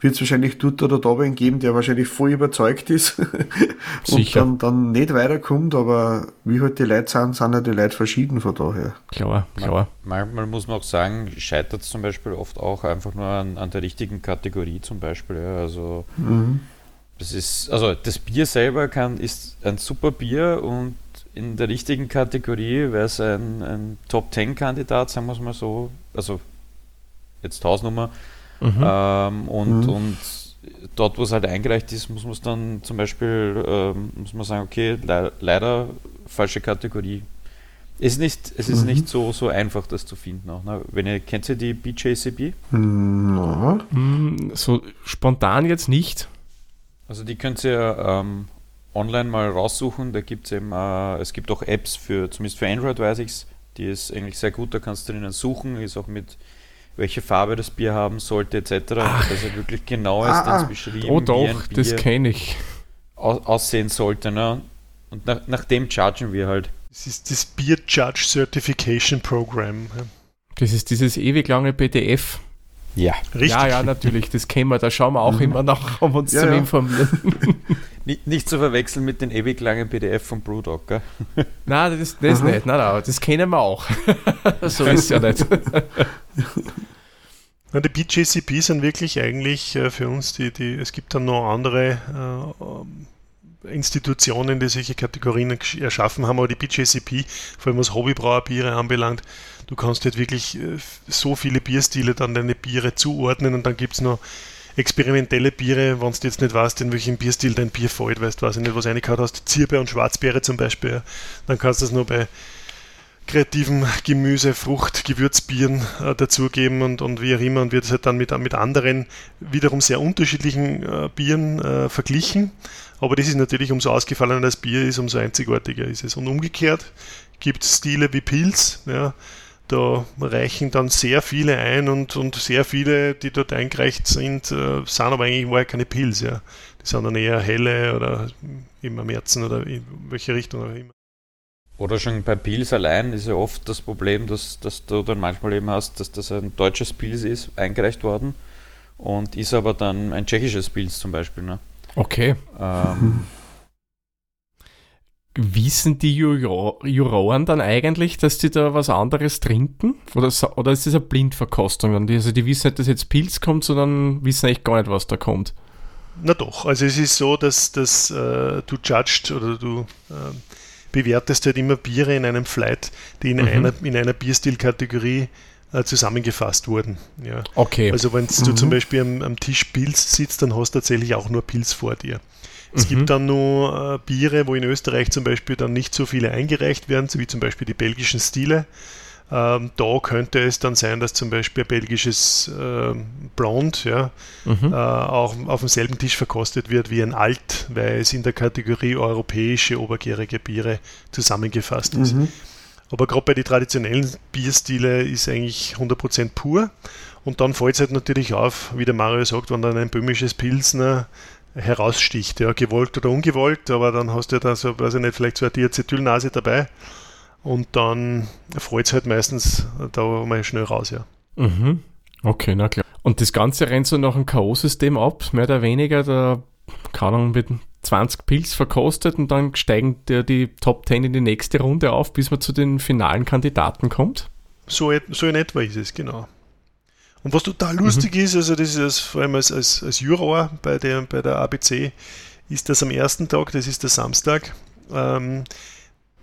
wird es wahrscheinlich dort oder da wen geben, der wahrscheinlich voll überzeugt ist (laughs) und dann, dann nicht weiterkommt, aber wie halt die Leute sind, sind ja die Leute verschieden von daher. Klar, klar. Manchmal muss man auch sagen, scheitert es zum Beispiel oft auch einfach nur an, an der richtigen Kategorie zum Beispiel. Ja. Also mhm. das ist, also das Bier selber kann, ist ein super Bier und in der richtigen Kategorie wäre es ein, ein Top-10-Kandidat, sagen wir es mal so. Also jetzt Hausnummer. Mhm. Ähm, und, mhm. und dort, wo es halt eingereicht ist, muss man es dann zum Beispiel, ähm, muss man sagen, okay, le leider falsche Kategorie. Es ist nicht, es ist mhm. nicht so, so einfach, das zu finden auch. Ne? Wenn ihr, kennt ihr die BJCB? No. Hm, so spontan jetzt nicht. Also die könnt ihr ähm, online mal raussuchen. Da gibt es eben, äh, es gibt auch Apps für, zumindest für Android weiß ich es, die ist eigentlich sehr gut, da kannst du drinnen suchen, ist auch mit welche Farbe das Bier haben sollte, etc. Ach. Dass er wirklich genau ist, ah, beschrieben, oh doch, wie ein Bier das kenne ich. aussehen sollte. Ne? Und nach, nach dem chargen wir halt. Das ist das Beer Judge Certification Program. Das ist dieses ewig lange PDF. Ja, richtig. Ja, ja, natürlich, das kennen wir, da schauen wir auch mhm. immer nach, um uns ja, zu ja. informieren. (laughs) nicht, nicht, zu verwechseln mit den ewig langen PDF von Brewdog, gell? Nein, das, das nicht, nein, nein, das kennen wir auch. so (laughs) ist es ja nicht. (laughs) die BJCP sind wirklich eigentlich äh, für uns die, die, es gibt dann noch andere äh, Institutionen, die solche Kategorien erschaffen haben, aber die BJCP, vor allem was Hobbybrauerbiere anbelangt, du kannst halt wirklich äh, so viele Bierstile dann deine Biere zuordnen und dann gibt es noch experimentelle Biere, wenn du jetzt nicht weißt, in welchem Bierstil dein Bier fällt, weißt du, weiß ich nicht, was reingehauen hast, Zierbeer und Schwarzbeere zum Beispiel, dann kannst du es nur bei kreativen Gemüse, Frucht, Gewürzbieren äh, dazugeben und, und wie auch immer und wird es halt dann mit, mit anderen wiederum sehr unterschiedlichen äh, Bieren äh, verglichen. Aber das ist natürlich, umso ausgefallener das Bier ist, umso einzigartiger ist es. Und umgekehrt gibt es Stile wie Pilz, ja, da reichen dann sehr viele ein und, und sehr viele, die dort eingereicht sind, äh, sind aber eigentlich war keine Pilz, ja. Die sind dann eher helle oder immer Märzen oder in welche Richtung auch immer. Oder schon bei Pils allein ist ja oft das Problem, dass, dass du dann manchmal eben hast, dass das ein deutsches Pils ist, eingereicht worden. und ist aber dann ein tschechisches Pilz zum Beispiel. Ne? Okay. Ähm, Wissen die Juroren dann eigentlich, dass die da was anderes trinken? Oder, oder ist das eine Blindverkostung? Also die wissen nicht, dass jetzt Pilz kommt, sondern wissen eigentlich gar nicht, was da kommt. Na doch, also es ist so, dass, dass äh, du judged oder du äh, bewertest halt immer Biere in einem Flight, die in mhm. einer, in einer Bierstilkategorie äh, zusammengefasst wurden. Ja. Okay. Also wenn mhm. du zum Beispiel am, am Tisch Pilz sitzt, dann hast du tatsächlich auch nur Pilz vor dir. Es mhm. gibt dann nur äh, Biere, wo in Österreich zum Beispiel dann nicht so viele eingereicht werden, so wie zum Beispiel die belgischen Stile. Ähm, da könnte es dann sein, dass zum Beispiel ein belgisches äh, Blond ja, mhm. äh, auch auf demselben Tisch verkostet wird wie ein Alt, weil es in der Kategorie europäische obergärige Biere zusammengefasst ist. Mhm. Aber gerade bei den traditionellen Bierstile ist eigentlich 100% pur. Und dann fällt es halt natürlich auf, wie der Mario sagt, wenn dann ein böhmisches Pilsner heraussticht, ja, gewollt oder ungewollt, aber dann hast du ja da so, weiß ich nicht, vielleicht so eine Diacetylnase dabei und dann freut es halt meistens da mal schnell raus, ja. Mhm. Okay, na klar. Und das Ganze rennt so nach einem K.O.-System ab, mehr oder weniger, da kann man mit 20 Pilz verkostet und dann steigen der die Top 10 in die nächste Runde auf, bis man zu den finalen Kandidaten kommt? So, so in etwa ist es, genau. Und was total lustig mhm. ist, also das ist vor allem als, als, als Juror bei der, bei der ABC, ist das am ersten Tag, das ist der Samstag, ähm,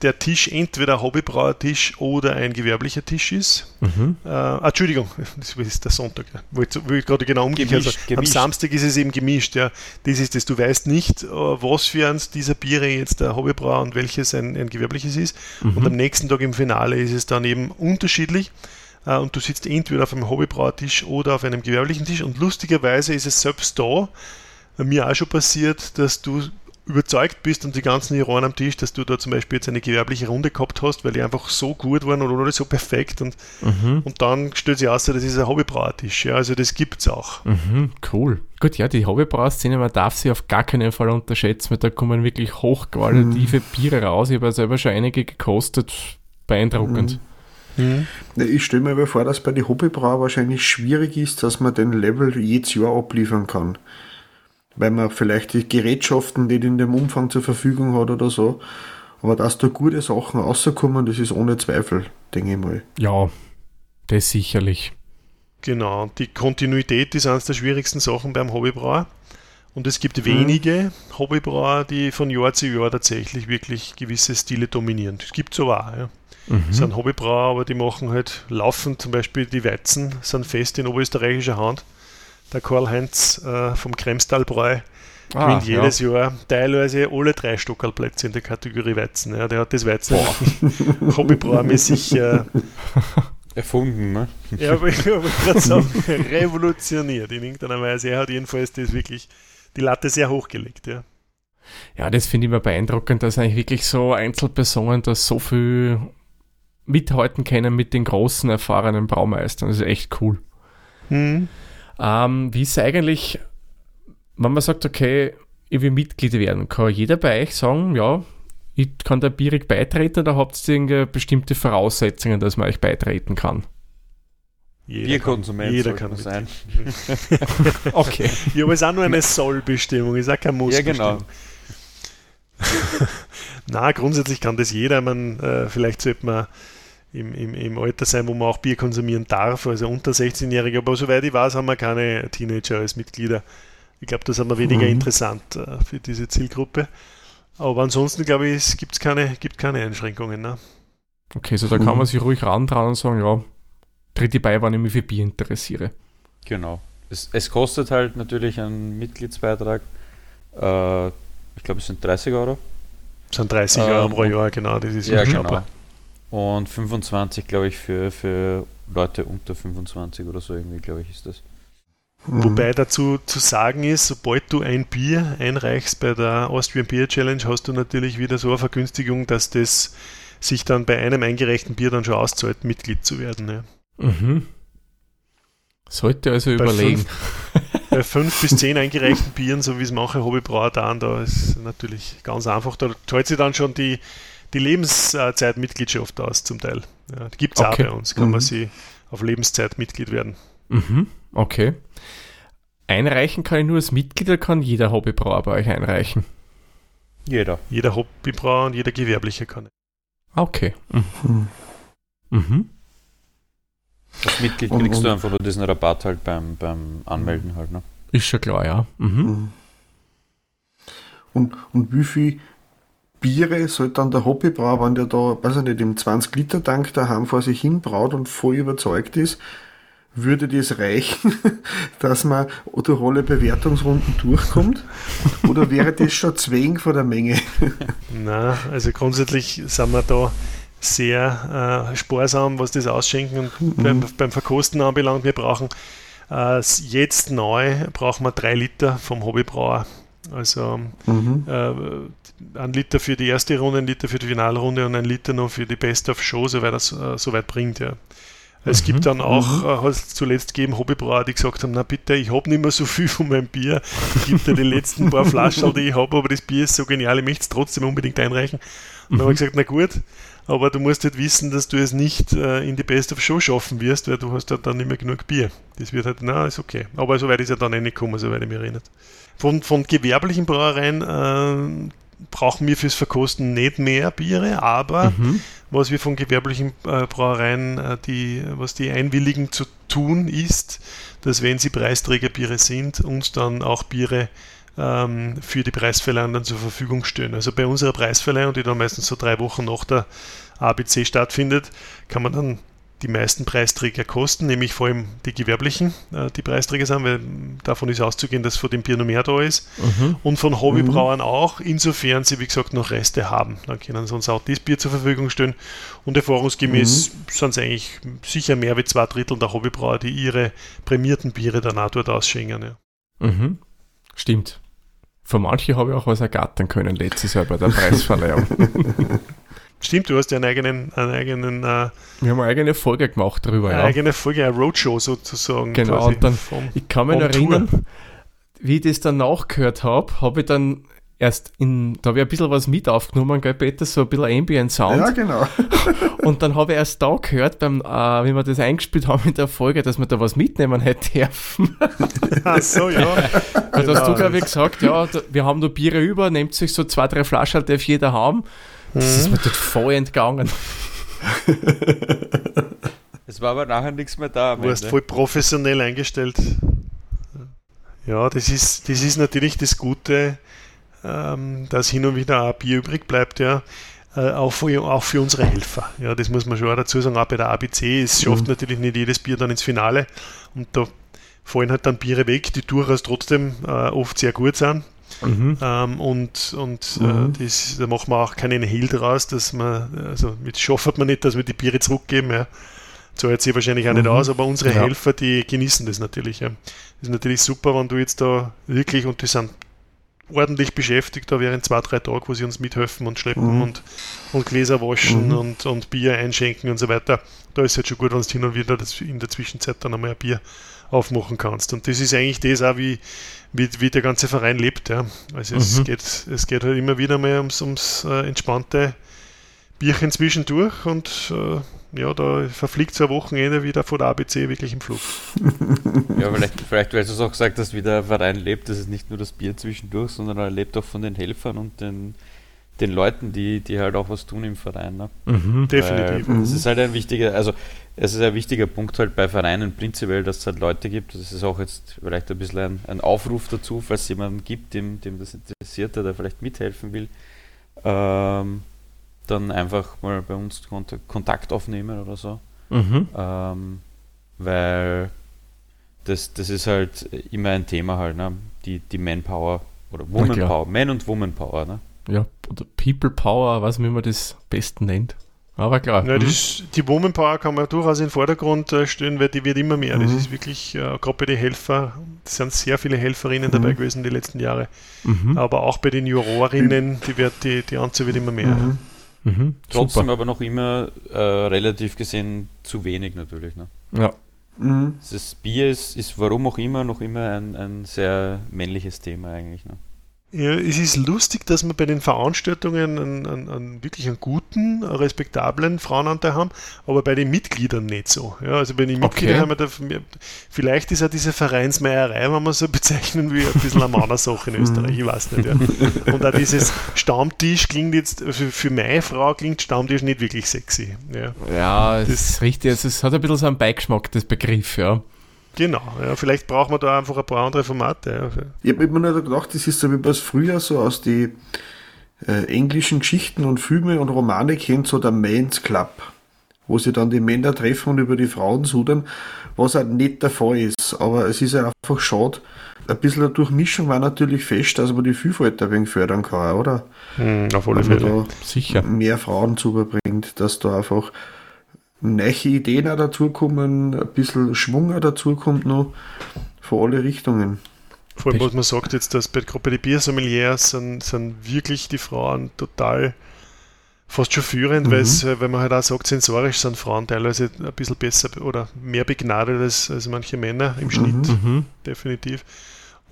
der Tisch entweder ein Hobbybrauertisch oder ein gewerblicher Tisch ist. Mhm. Äh, ah, Entschuldigung, (laughs) das ist der Sonntag. Wollte ich gerade genau umgekehrt sagen. Am Samstag ist es eben gemischt. Ja. Das ist das. Du weißt nicht, äh, was für eins dieser Biere jetzt der Hobbybrauer und welches ein, ein gewerbliches ist. Mhm. Und am nächsten Tag im Finale ist es dann eben unterschiedlich. Äh, und du sitzt entweder auf einem Hobbybrauertisch oder auf einem gewerblichen Tisch. Und lustigerweise ist es selbst da mir auch schon passiert, dass du überzeugt bist und die ganzen Iran am Tisch, dass du da zum Beispiel jetzt eine gewerbliche Runde gehabt hast, weil die einfach so gut waren und oder so perfekt und, mhm. und dann stellt sich aus, das ist ein Hobbybrauertisch. Ja, also das gibt es auch. Mhm, cool. Gut, ja, die Hobbybrauerszene, man darf sie auf gar keinen Fall unterschätzen, weil da kommen wirklich hochqualitative mhm. Biere raus. Ich habe ja selber schon einige gekostet. Beeindruckend. Mhm. Mhm. Ich stelle mir aber vor, dass bei den Hobbybrauer wahrscheinlich schwierig ist, dass man den Level jedes Jahr abliefern kann. Weil man vielleicht die Gerätschaften nicht in dem Umfang zur Verfügung hat oder so. Aber dass da gute Sachen rauskommen, das ist ohne Zweifel, denke ich mal. Ja, das sicherlich. Genau, die Kontinuität ist eines der schwierigsten Sachen beim Hobbybrauer. Und es gibt wenige mhm. Hobbybrauer, die von Jahr zu Jahr tatsächlich wirklich gewisse Stile dominieren. Das gibt es aber auch. Ja. Mhm. sind Hobbybrauer, aber die machen halt laufend zum Beispiel die Weizen, sind fest in oberösterreichischer Hand. Der Karl-Heinz äh, vom Kremstalbräu ah, gewinnt jedes ja. Jahr teilweise alle drei Stockerplätze in der Kategorie Weizen. Ja, der hat das Weizen (laughs) hobbybrauermäßig äh, erfunden, ne? Ja, aber ich wollte gerade sagen, revolutioniert in irgendeiner Weise. Er hat jedenfalls das wirklich die Latte sehr hochgelegt, ja. Ja, das finde ich immer beeindruckend, dass eigentlich wirklich so Einzelpersonen da so viel mithalten können mit den großen, erfahrenen Braumeistern. Das ist echt cool. Mhm. Ähm, wie ist eigentlich, wenn man sagt, okay, ich will Mitglied werden, kann jeder bei euch sagen, ja, ich kann da Bierig beitreten oder habt ihr bestimmte Voraussetzungen, dass man euch beitreten kann? Jeder Bierkonsument jeder kann sein. (laughs) okay. Ja, aber es ist auch nur eine Sollbestimmung, ist auch kein Muss. Ja, genau. (laughs) Na, grundsätzlich kann das jeder. Man, äh, vielleicht sollte man im, im, im Alter sein, wo man auch Bier konsumieren darf, also unter 16-Jährige. Aber soweit ich weiß, haben wir keine Teenager als Mitglieder. Ich glaube, das ist aber weniger mhm. interessant äh, für diese Zielgruppe. Aber ansonsten, glaube ich, es gibt keine, gibt keine Einschränkungen. Ne? Okay, so da kann man sich ruhig rantrauen und sagen, ja, tritt die bei, wann ich mich für Bier interessiere. Genau. Es, es kostet halt natürlich einen Mitgliedsbeitrag. Äh, ich glaube, es sind 30 Euro. Das sind 30 Euro ähm, pro Jahr, genau. Das ist ja, genau und 25, glaube ich, für, für Leute unter 25 oder so irgendwie, glaube ich, ist das. Wobei dazu zu sagen ist, sobald du ein Bier einreichst bei der Austrian Beer Challenge, hast du natürlich wieder so eine Vergünstigung, dass das sich dann bei einem eingereichten Bier dann schon auszahlt, Mitglied zu werden. Ja. Mhm. Sollte also bei überlegen. Fünf, bei fünf bis zehn eingereichten Bieren, so wie es manche Hobbybrauer da, da ist natürlich ganz einfach. Da zahlt sich dann schon die, die Lebenszeitmitgliedschaft aus zum Teil. Ja, die gibt es okay. auch bei uns, kann mhm. man sie auf Lebenszeit Mitglied werden. Mhm. Okay. Einreichen kann ich nur als Mitglied oder kann jeder Hobbybrauer bei euch einreichen? Jeder. Jeder Hobbybrauer und jeder Gewerbliche kann. Okay. Mhm. Hm. Mhm. Als Mitglied Und- kriegst du einfach nur diesen Rabatt halt beim, beim Anmelden halt. Ne? Ist schon klar, ja. Mhm. Hm. Und, und wie viel Biere soll dann der Hobbybrauer, wenn der da, weiß ich nicht, im 20-Liter-Tank daheim vor sich hin braut und voll überzeugt ist, würde das reichen, (laughs) dass man durch alle Bewertungsrunden durchkommt? Oder wäre das schon zwingend von der Menge? (laughs) Na, also grundsätzlich sind wir da sehr äh, sparsam, was das Ausschenken und beim, beim Verkosten anbelangt. Wir brauchen äh, jetzt neu brauchen wir drei Liter vom Hobbybrauer. Also Mhm. äh, ein Liter für die erste Runde, ein Liter für die Finalrunde und ein Liter noch für die Best of Show, soweit das äh, soweit bringt, ja. Es gibt dann auch, äh, hat es zuletzt gegeben, Hobbybrauer, die gesagt haben, na bitte, ich habe nicht mehr so viel von meinem Bier, ich gebe dir die letzten paar (laughs) Flaschen, die ich habe, aber das Bier ist so genial, ich möchte es trotzdem unbedingt einreichen. Und dann habe ich gesagt, na gut, aber du musst halt wissen, dass du es nicht äh, in die Best of Show schaffen wirst, weil du hast ja dann nicht mehr genug Bier. Das wird halt, na, ist okay. Aber soweit ist ja dann eh nicht gekommen, soweit ich mich erinnere. Von, von gewerblichen Brauereien äh, brauchen wir fürs Verkosten nicht mehr Biere, aber Mhm. was wir von gewerblichen äh, Brauereien, äh, die, was die einwilligen zu tun, ist, dass wenn sie Preisträgerbiere sind, uns dann auch Biere ähm, für die Preisverleihung dann zur Verfügung stellen. Also bei unserer Preisverleihung, die dann meistens so drei Wochen nach der ABC stattfindet, kann man dann die meisten Preisträger kosten, nämlich vor allem die gewerblichen, äh, die Preisträger sind, weil davon ist auszugehen, dass von dem Bier noch mehr da ist. Mhm. Und von Hobbybrauern auch, insofern sie, wie gesagt, noch Reste haben. Dann können sie uns auch das Bier zur Verfügung stellen. Und erfahrungsgemäß sind es eigentlich sicher mehr als zwei Drittel der Hobbybrauer, die ihre prämierten Biere dann auch dort ausschenken. Ja. Mhm. Stimmt. Von manchen habe ich auch was ergattern können letztes Jahr bei der (laughs) Preisverleihung. Stimmt, du hast ja einen eigenen, einen eigenen, äh, Wir haben eine eigene Folge gemacht darüber, eine ja. eigene Folge, eine Roadshow sozusagen. Genau, quasi und dann- vom, Ich kann mich erinnern, wie ich das dann nachgehört habe, habe ich dann erst in, da habe ich ein bisschen was mit aufgenommen, gell, Peter, so ein bisschen Ambient Sound. Ja, genau. (laughs) Und dann habe ich erst da gehört, beim, äh, wie wir das eingespielt haben in der Folge, dass wir da was mitnehmen hätte dürfen. (laughs) Ach so, ja. Weil da hast du, Genau. glaube ich, gesagt, ja, da, wir haben noch Biere über, nehmt sich so zwei, drei Flaschen, darf jeder haben. Das ist mir dort voll entgangen. (laughs) Es war aber nachher nichts mehr da. Du warst Ende. voll professionell eingestellt. Ja, das ist, das ist natürlich das Gute, ähm, dass hin und wieder auch Bier übrig bleibt, ja. Äh, auch, für, auch für unsere Helfer. Ja, das muss man schon auch dazu sagen. Auch bei der ABC, es schafft natürlich nicht jedes Bier dann ins Finale. Und da fallen halt dann Biere weg, die durchaus trotzdem äh, oft sehr gut sind. Mhm. Ähm, und und Mhm. äh, das, da machen wir auch keinen Hehl draus, dass man, also mit schafft man nicht, dass wir die Biere zurückgeben. Ja. Zahlt sich wahrscheinlich auch nicht Mhm. aus, aber unsere Ja. Helfer, die genießen das natürlich. Ja. Das ist natürlich super, wenn du jetzt da wirklich, und die sind ordentlich beschäftigt, da während zwei, drei Tagen, wo sie uns mithelfen und schleppen Mhm. und, und Gläser waschen Mhm. und, und Bier einschenken und so weiter. Da ist es halt schon gut, wenn du hin und wieder das in der Zwischenzeit dann einmal ein Bier aufmachen kannst. Und das ist eigentlich das auch, wie, wie, wie der ganze Verein lebt. Ja. Also es, Mhm. geht, es geht halt immer wieder mal ums, ums äh, entspannte Bierchen zwischendurch und äh, ja, da verfliegt so ein Wochenende wieder vor der ABC wirklich im Flug. (laughs) Ja, vielleicht, vielleicht weil du es auch gesagt hast, wie der Verein lebt, das ist nicht nur das Bier zwischendurch, sondern er lebt auch von den Helfern und den, den Leuten, die, die halt auch was tun im Verein. Ne? Mhm. Definitiv. Es ist halt ein wichtiger, also es ist ein wichtiger Punkt halt bei Vereinen prinzipiell, dass es halt Leute gibt. Das ist auch jetzt vielleicht ein bisschen ein, ein Aufruf dazu, falls es jemanden gibt, dem, dem das interessiert, der da vielleicht mithelfen will. Ähm, dann einfach mal bei uns Kont- Kontakt aufnehmen oder so. Mhm. Ähm, weil das, das ist halt immer ein Thema halt, ne? Die, die Manpower oder. Womanpower, Man- und Womanpower, ne? Ja, oder People Power, was man das am besten nennt. Aber klar. Ja, mhm. das, die Womanpower kann man durchaus in den Vordergrund äh, stellen, weil die wird immer mehr. Das Mhm. ist wirklich, äh, gerade bei den Helfer, es sind sehr viele Helferinnen Mhm. dabei gewesen die letzten Jahre. Mhm. Aber auch bei den Jurorinnen, die, wird, die, die Anzahl wird immer mehr. Mhm. Mhm. Trotzdem Super. aber noch immer äh, relativ gesehen zu wenig natürlich, ne? Ja. Mhm. Das Bier ist, ist warum auch immer noch immer ein, ein sehr männliches Thema eigentlich, ne? Ja, es ist lustig, dass wir bei den Veranstaltungen einen, einen, einen wirklich einen guten, respektablen Frauenanteil haben, aber bei den Mitgliedern nicht so. Ja, also bei den Mitgliedern haben wir da, vielleicht ist ja diese Vereinsmeierei, wenn man so (laughs) bezeichnen will, ein bisschen eine Männersache in Österreich, ich weiß nicht. Ja. (laughs) Und auch dieses Stammtisch klingt jetzt, für, für meine Frau klingt Stammtisch nicht wirklich sexy. Ja, ja das ist richtig, es hat ein bisschen so einen Beigeschmack, das Begriff, ja. Genau, ja, vielleicht braucht man da einfach ein paar andere Formate. Ja. Ich habe mir nur gedacht, das ist so wie man es früher so aus den äh, englischen Geschichten und Filme und Romane kennt, so der Men's Club, wo sie dann die Männer treffen und über die Frauen sudern, was halt nicht der Fall ist. Aber es ist ja einfach schade. Ein bisschen eine Durchmischung war natürlich fest, dass man die Vielfalt ein wenig fördern kann, oder? Hm, auf alle Fälle. Sicher. Mehr Frauen zu überbringt, dass da einfach neue Ideen auch dazukommen, ein bisschen Schwung auch dazukommt noch von alle Richtungen. Vor allem, was man sagt jetzt, dass bei, bei den Biersommeliers sind, sind wirklich die Frauen total fast schon führend, mhm. weil man halt auch sagt, sensorisch sind Frauen teilweise ein bisschen besser oder mehr begnadet als, als manche Männer im Schnitt, mhm. mhm. definitiv.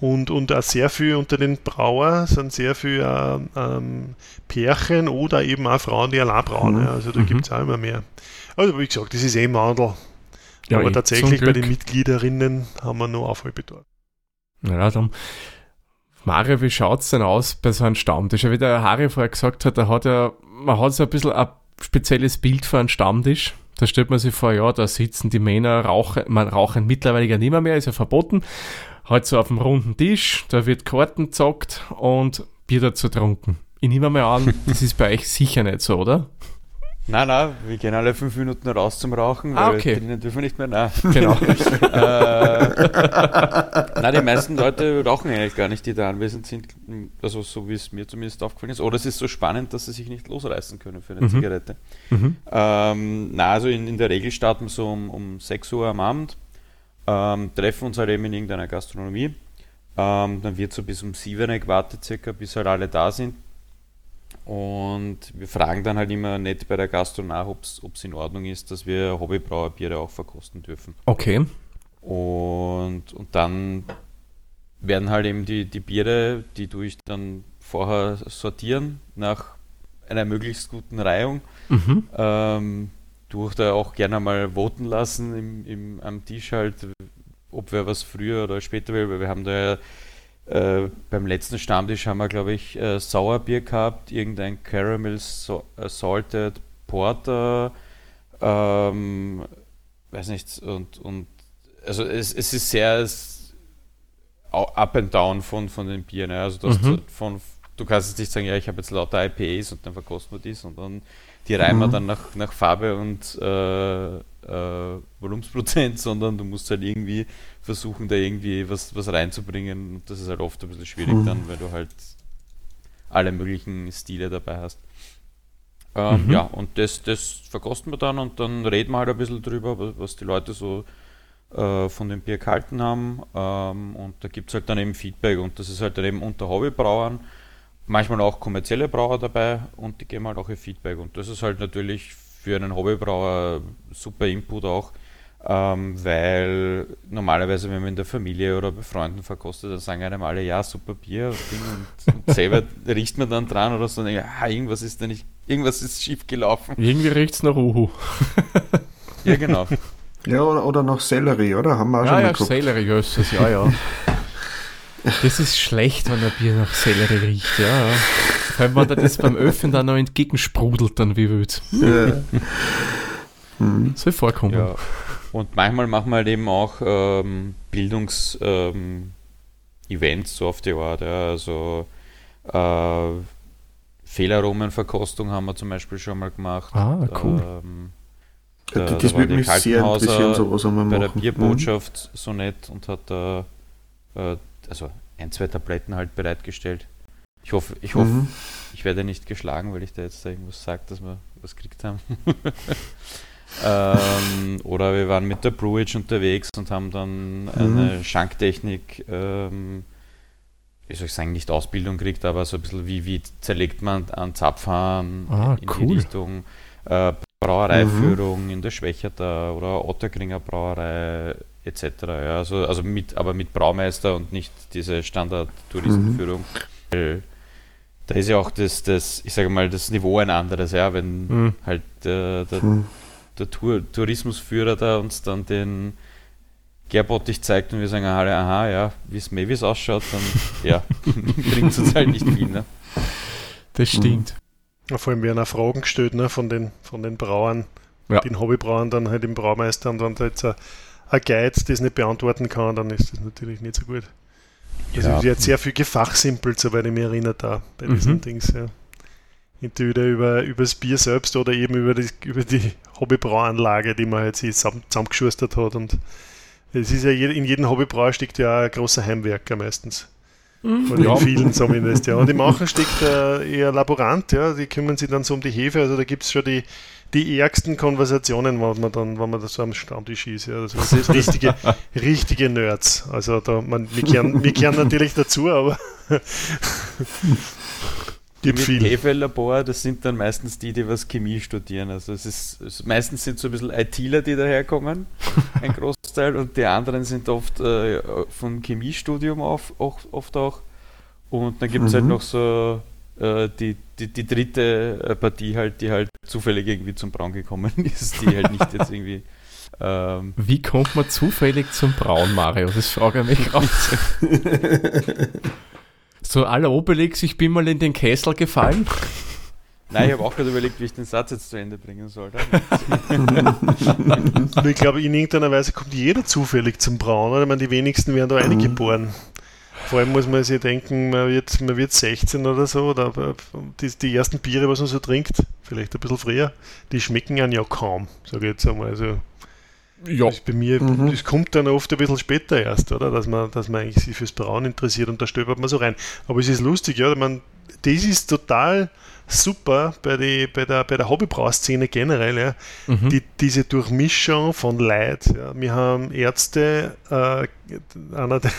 Und, und auch sehr viel unter den Brauern sind sehr viele ähm, Pärchen oder eben auch Frauen, die allein brauen. Mhm. Also da mhm. gibt es auch immer mehr. Also wie gesagt, das ist eh ein Wandel. Ja, Aber eh, tatsächlich bei den Mitgliederinnen haben wir noch Aufholbedarf. Ja, dann. Mario, wie schaut es denn aus bei so einem Stammtisch? Wie der Harry vorher gesagt hat, da hat ja, man hat so ein bisschen ein spezielles Bild für einen Stammtisch. Da stellt man sich vor, ja, da sitzen die Männer, rauchen, man rauchen mittlerweile ja nicht mehr, mehr, ist ja verboten. Halt so auf dem runden Tisch, da wird Karten gezockt und Bier dazu trunken. Ich nehme mal an, das ist bei euch sicher nicht so, oder? Nein, nein, wir gehen alle fünf Minuten raus zum Rauchen, ah, weil okay. drinnen dürfen wir nicht mehr. Nein. (laughs) Genau. (laughs) äh, nein, die meisten Leute rauchen eigentlich gar nicht, die da anwesend sind. Also so wie es mir zumindest aufgefallen ist. Oder es ist so spannend, dass sie sich nicht losreißen können für eine mhm. Zigarette. Mhm. Ähm, na, also in, in, der Regel starten wir so um, um 6 Uhr am Abend, ähm, treffen uns halt eben in irgendeiner Gastronomie. Ähm, dann wird so bis um 7 Uhr gewartet, circa, bis halt alle da sind und wir fragen dann halt immer nett bei der Gastro nach, ob es in Ordnung ist, dass wir Hobbybrauerbiere auch verkosten dürfen. Okay. Und, und dann werden halt eben die, die Biere, die tue ich dann vorher sortieren nach einer möglichst guten Reihung. Mhm. Ähm, durch da auch gerne mal voten lassen im, im, am Tisch halt, ob wer was früher oder später will, weil wir haben da ja äh, beim letzten Stammtisch haben wir, glaube ich, äh, Sauerbier gehabt, irgendein Caramel so Salted Porter, ähm, weiß nicht, und, und also es, es ist sehr up and down von, von den Bieren. Ne? Also mhm. von, du kannst jetzt nicht sagen, ja, ich habe jetzt lauter IPAs und dann verkosten wir dies und dann die reimen wir mhm. dann nach, nach Farbe und äh, äh, Volumensprozent, (laughs) sondern du musst halt irgendwie versuchen, da irgendwie was, was reinzubringen. Und das ist halt oft ein bisschen schwierig mhm. dann, weil du halt alle möglichen Stile dabei hast. Ähm, mhm. Ja, und das, das verkosten wir dann und dann reden wir halt ein bisschen drüber, was die Leute so äh, von dem Bier gehalten haben. Ähm, und da gibt es halt dann eben Feedback und das ist halt dann eben unter Hobbybrauern manchmal auch kommerzielle Brauer dabei und die geben halt auch ihr Feedback. Und das ist halt natürlich für einen Hobbybrauer super Input auch, ähm, weil normalerweise, wenn man in der Familie oder bei Freunden verkostet, dann sagen einem alle, ja, super Bier und, und selber (laughs) riecht man dann dran oder so, und denkt, ah, irgendwas ist da nicht, irgendwas ist schief gelaufen. Irgendwie riecht es nach Uhu. ja, genau. (laughs) Ja, oder, oder nach Sellerie, oder? Haben wir auch ja, schon ja, mal Sellerie, ja, ja. (laughs) Das ist schlecht, wenn ein Bier nach Sellerie riecht, ja. ja. Vor allem, wenn da das beim Öffnen dann noch entgegensprudelt, dann wie wild. Ja. Hm. (laughs) Soll vorkommen. Ja. Und manchmal machen wir halt eben auch ähm, Bildungs-Events ähm, so auf die Art. Ja. Also äh, Fehlaromenverkostung haben wir zum Beispiel schon mal gemacht. Ah, cool. Ähm, da, das da würde mich sehr interessieren, sowas bei machen. der Bierbotschaft mhm. so nett und hat da äh, also ein, zwei Tabletten halt bereitgestellt. Ich hoffe, ich hoffe, mhm. ich werde nicht geschlagen, weil ich da jetzt da irgendwas sage, dass wir was gekriegt haben. (laughs) ähm, oder wir waren mit der Brewage unterwegs und haben dann eine mhm. Schanktechnik, ähm, wie soll ich sagen, nicht Ausbildung gekriegt, aber so ein bisschen wie, wie zerlegt man an Zapfhahn ah, in cool. die Richtung. Äh, Brauereiführung mhm. in der Schwächerter oder Otterkringer Brauerei etc. Ja, also, also mit, aber mit Braumeister und nicht diese Standard-Touristenführung. Mhm. da ist ja auch das, das, ich sage mal, das Niveau ein anderes, ja, wenn mhm. halt äh, der, mhm. der Tour, Tourismusführer da uns dann den Gerbottich zeigt und wir sagen alle, aha, ja, wie es Mavis ausschaut, dann (laughs) ja, (laughs) bringt es uns halt nicht viel. Ne? Das stimmt. Ja, vor allem werden auch Fragen gestellt ne, von, den, von den Brauern, ja. den Hobbybrauern dann halt im Braumeister und wenn da jetzt ein, Guide das nicht beantworten kann, dann ist das natürlich nicht so gut. Also ja. wird sehr viel gefachsimpelt, soweit ich mich erinnere, da bei diesen mhm. Dings. Ja. Entweder über, über das Bier selbst oder eben über die, über die Hobbybrauanlage, die man halt sich zusammengeschustert hat und es ist ja in jedem Hobbybrauer steckt ja ein großer Heimwerker meistens. Mhm. Oder in vielen zumindest, ja. Und im (laughs) Machen steckt äh, eher Laborant, ja, die kümmern sich dann so um die Hefe, also da gibt es schon die, die ärgsten Konversationen, wenn man dann, wenn man da so am Stammtisch ist. Ja. Das sind (laughs) richtige, richtige Nerds. Also da, man, wir, kehren, wir kehren natürlich dazu, aber (laughs) gibt viel. Hefel-Labor, das sind dann meistens die, die was Chemie studieren. Also es ist, es, meistens sind so ein bisschen ITler, die daherkommen, ein (laughs) Großteil, und die anderen sind oft äh, vom Chemiestudium auf, auch, oft auch. Und dann gibt es halt mhm. halt noch so die, die, die dritte äh, Partie halt, die halt zufällig irgendwie zum Braun gekommen (laughs) ist, die halt nicht jetzt irgendwie ähm, Wie kommt man zufällig zum Braun, Mario? Das frage ich mich (laughs) gerade. So aller Obelix, ich bin mal in den Kessel gefallen. Nein, ich habe auch gerade überlegt, wie ich den Satz jetzt zu Ende bringen soll. (laughs) ich glaube, in irgendeiner Weise kommt jeder zufällig zum Braun. Oder? Ich meine, die wenigsten werden da mhm. eingeboren. Vor allem muss man sich denken, man wird, man wird 16 oder so, oder die, die ersten Biere, was man so trinkt, vielleicht ein bisschen früher, die schmecken einen ja kaum, sage ich jetzt einmal. Also ja. Das bei mir, mhm. das kommt dann oft ein bisschen später erst, oder? Dass man, dass man eigentlich sich fürs Brauen interessiert und da stöbert man so rein. Aber es ist lustig, ja, man, das ist total super bei, die, bei der, bei der Hobbybrauszene generell, ja. Mhm. Die, diese Durchmischung von Leid. Ja. Wir haben Ärzte, äh, einer der,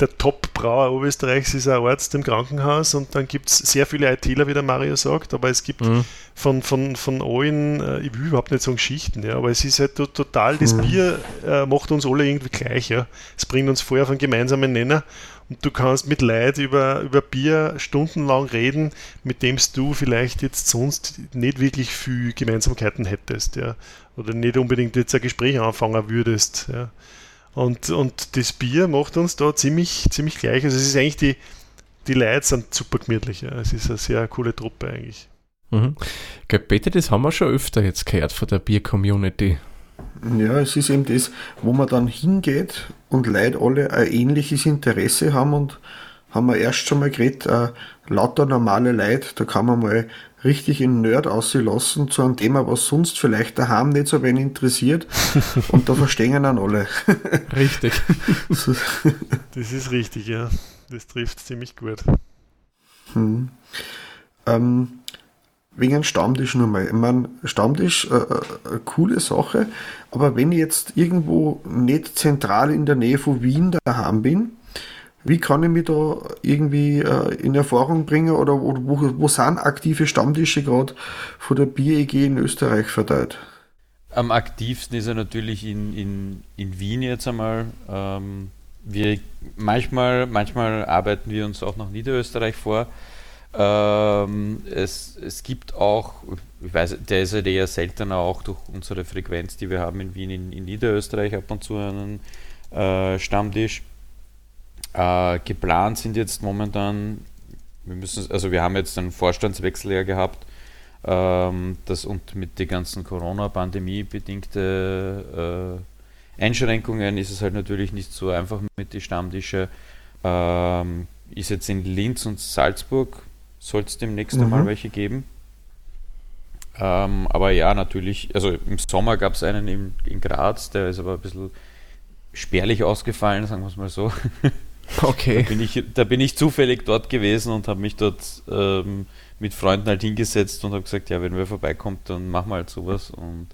der Top-Brauer Oberösterreichs ist ein Arzt im Krankenhaus und dann gibt es sehr viele ITler, wie der Mario sagt, aber es gibt mhm. von, von, von allen, äh, ich will überhaupt nicht sagen Geschichten, ja, aber es ist halt total, das mhm. Bier äh, macht uns alle irgendwie gleich, ja. Es bringt uns vorher auf einen gemeinsamen Nenner und du kannst mit Leid über, über Bier stundenlang reden, mit dem du vielleicht jetzt sonst nicht wirklich viel Gemeinsamkeiten hättest, ja. Oder nicht unbedingt jetzt ein Gespräch anfangen würdest, ja. Und, und das Bier macht uns da ziemlich, ziemlich gleich. Also es ist eigentlich die, die Leute sind super gemütlich. Ja. Es ist eine sehr coole Truppe eigentlich. Mhm. Peter, das haben wir schon öfter jetzt gehört von der Bier-Community. Ja, es ist eben das, wo man dann hingeht und Leute alle ein ähnliches Interesse haben und haben wir erst schon mal geredet, äh, lauter normale Leute, da kann man mal richtig in Nerd auslassen zu einem Thema, was sonst vielleicht daheim nicht so wen interessiert. (laughs) Und da verstehen dann alle. Richtig. (laughs) das ist richtig, ja. Das trifft ziemlich gut. Hm. Ähm, wegen Stammtisch nochmal. Ich meine, Stammtisch, äh, äh, coole Sache, aber wenn ich jetzt irgendwo nicht zentral in der Nähe von Wien daheim bin, wie kann ich mich da irgendwie äh, in Erfahrung bringen oder wo, wo, wo sind aktive Stammtische gerade von der BEG in Österreich verteilt? Am aktivsten ist er natürlich in, in, in Wien jetzt einmal. Ähm, wir manchmal, manchmal arbeiten wir uns auch nach Niederösterreich vor. Ähm, es, es gibt auch, ich weiß, der ist halt eher seltener auch durch unsere Frequenz, die wir haben in Wien, in, in Niederösterreich ab und zu einen äh, Stammtisch. Äh, geplant sind jetzt momentan, wir müssen, also wir haben jetzt einen Vorstandswechsel ja gehabt, ähm, das und mit den ganzen Corona-Pandemie bedingte äh, Einschränkungen ist es halt natürlich nicht so einfach mit den Stammtische. Ähm, ist jetzt in Linz und Salzburg, soll es demnächst mhm. einmal welche geben. Ähm, aber ja, natürlich, also im Sommer gab es einen in, in Graz, der ist aber ein bisschen spärlich ausgefallen, sagen wir es mal so. (laughs) Okay. Da bin ich, da bin ich zufällig dort gewesen und habe mich dort ähm, mit Freunden halt hingesetzt und habe gesagt, ja, wenn wer vorbeikommt, dann machen wir halt sowas. Und,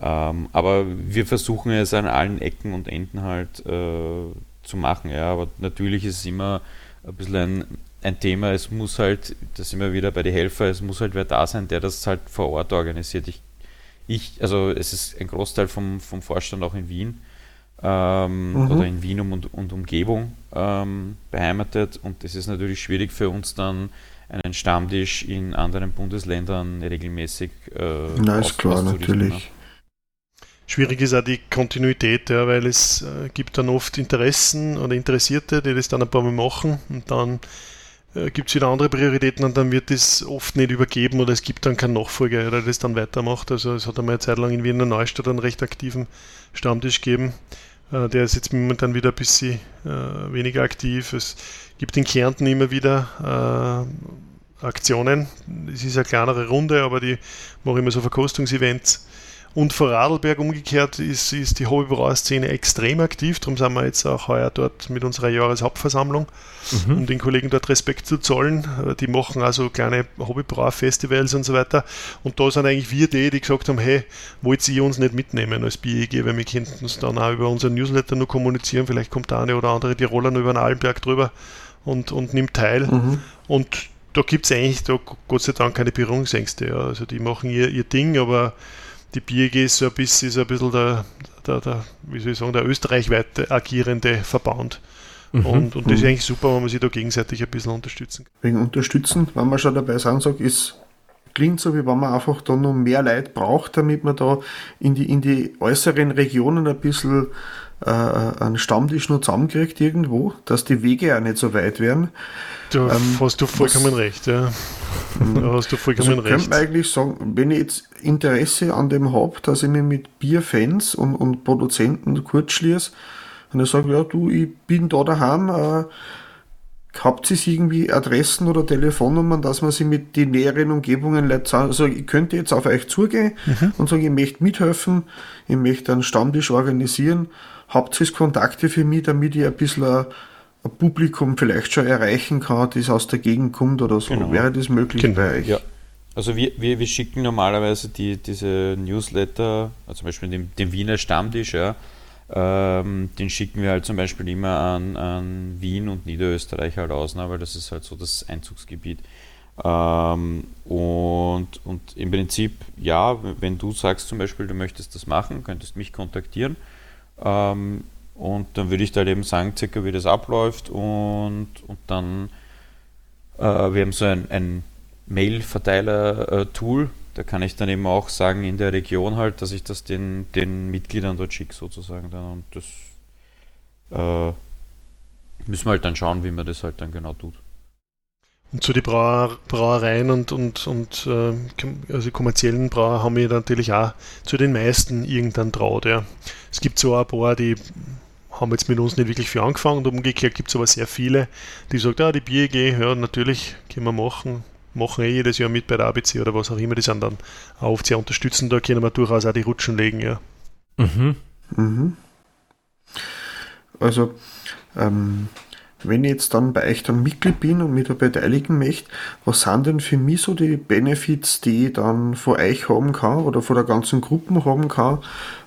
ähm, aber wir versuchen es an allen Ecken und Enden halt äh, zu machen. Ja, aber natürlich ist es immer ein bisschen ein, ein Thema. Es muss halt, das sind wir wieder bei den Helfer, es muss halt wer da sein, der das halt vor Ort organisiert. Ich, ich also es ist ein Großteil vom, vom Vorstand auch in Wien ähm, mhm. oder in Wien und, und Umgebung ähm, beheimatet. Und das ist natürlich schwierig für uns dann einen Stammtisch in anderen Bundesländern regelmäßig äh, Na, ist klar, natürlich. Ne? Schwierig ist auch die Kontinuität, ja, weil es äh, gibt dann oft Interessen oder Interessierte, die das dann ein paar Mal machen und dann äh, gibt es wieder andere Prioritäten und dann wird das oft nicht übergeben oder es gibt dann keinen Nachfolger, der das dann weitermacht. Also es hat einmal eine Zeit lang in Wiener Neustadt einen recht aktiven Stammtisch gegeben. Äh, der ist jetzt momentan wieder ein bisschen äh, weniger aktiv. Es gibt in Kärnten immer wieder äh, Aktionen. Es ist eine kleinere Runde, aber die machen immer so Verkostungsevents und vor Radlberg umgekehrt ist, ist die Hobbybrauer-Szene extrem aktiv. Darum sind wir jetzt auch heuer dort mit unserer Jahreshauptversammlung, mhm. um den Kollegen dort Respekt zu zollen. Die machen also kleine Hobbybrauer-Festivals und so weiter. Und da sind eigentlich wir die, die gesagt haben, hey, wollt ihr uns nicht mitnehmen als BEG, weil wir könnten es dann auch über unseren Newsletter nur kommunizieren. Vielleicht kommt da eine oder andere Tiroler nur über den Allenberg drüber und, und nimmt teil. Mhm. Und da gibt es eigentlich da Gott sei Dank keine Berührungsängste. Ja. Also die machen ihr, ihr Ding, aber die ist so ein bisschen, ist ein bisschen der, der, der, wie soll ich sagen, der österreichweit agierende Verband. Mhm. Und, und das ist mhm. eigentlich super, wenn man sich da gegenseitig ein bisschen unterstützen kann. Wegen unterstützen, wenn man schon dabei sagen sagt, ist klingt so, wie wenn man einfach da noch mehr Leute braucht, damit man da in die, in die äußeren Regionen ein bisschen äh, einen Stammtisch noch zusammenkriegt irgendwo, dass die Wege ja nicht so weit werden. Da ähm, hast du vollkommen was, recht, ja. Da hast du vollkommen also recht. Ich könnte eigentlich sagen, wenn ich jetzt Interesse an dem habe, dass ich mich mit Bierfans und, und Produzenten kurz schließe, und ich sage, ja du, ich bin da daheim, äh, habt ihr irgendwie Adressen oder Telefonnummern, dass man sich mit den näheren Umgebungen also ich könnte jetzt auf euch zugehen mhm. und sagen, ich möchte mithelfen, ich möchte einen Stammtisch organisieren, habt ihr Kontakte für mich, damit ich ein bisschen ein, ein Publikum vielleicht schon erreichen kann, das aus der Gegend kommt oder so. Genau. Wäre das möglich genau. bei euch? Ja. Also wir, wir, wir schicken normalerweise die, diese Newsletter, also zum Beispiel den, den Wiener Stammtisch, ja, ähm, den schicken wir halt zum Beispiel immer an, an Wien und Niederösterreich halt aus, ne, weil das ist halt so das Einzugsgebiet. Ähm, und, und im Prinzip, ja, wenn du sagst zum Beispiel, du möchtest das machen, könntest mich kontaktieren. Ähm, und dann würde ich da halt eben sagen, circa wie das abläuft und, und dann, äh, wir haben so ein, ein Mail-Verteiler-Tool, da kann ich dann eben auch sagen, in der Region halt, dass ich das den, den Mitgliedern dort schicke sozusagen dann und das äh, müssen wir halt dann schauen, wie man das halt dann genau tut. Und zu den Brauer, Brauereien und, und, und äh, also kommerziellen Brauer haben wir natürlich auch zu den meisten irgendeinen Traut. Ja. Es gibt so ein paar, die haben jetzt mit uns nicht wirklich viel angefangen und umgekehrt gibt es aber sehr viele, die sagen, ah, die BEG, ja, natürlich, können wir machen, machen eh jedes Jahr mit bei der ABC oder was auch immer, die sind dann auf sehr unterstützen, da können wir durchaus auch die Rutschen legen, ja. Mhm. Mhm. Also, ähm, wenn ich jetzt dann bei euch dann Mitglied bin und mich da beteiligen möchte, was sind denn für mich so die Benefits, die ich dann von euch haben kann oder von der ganzen Gruppe haben kann,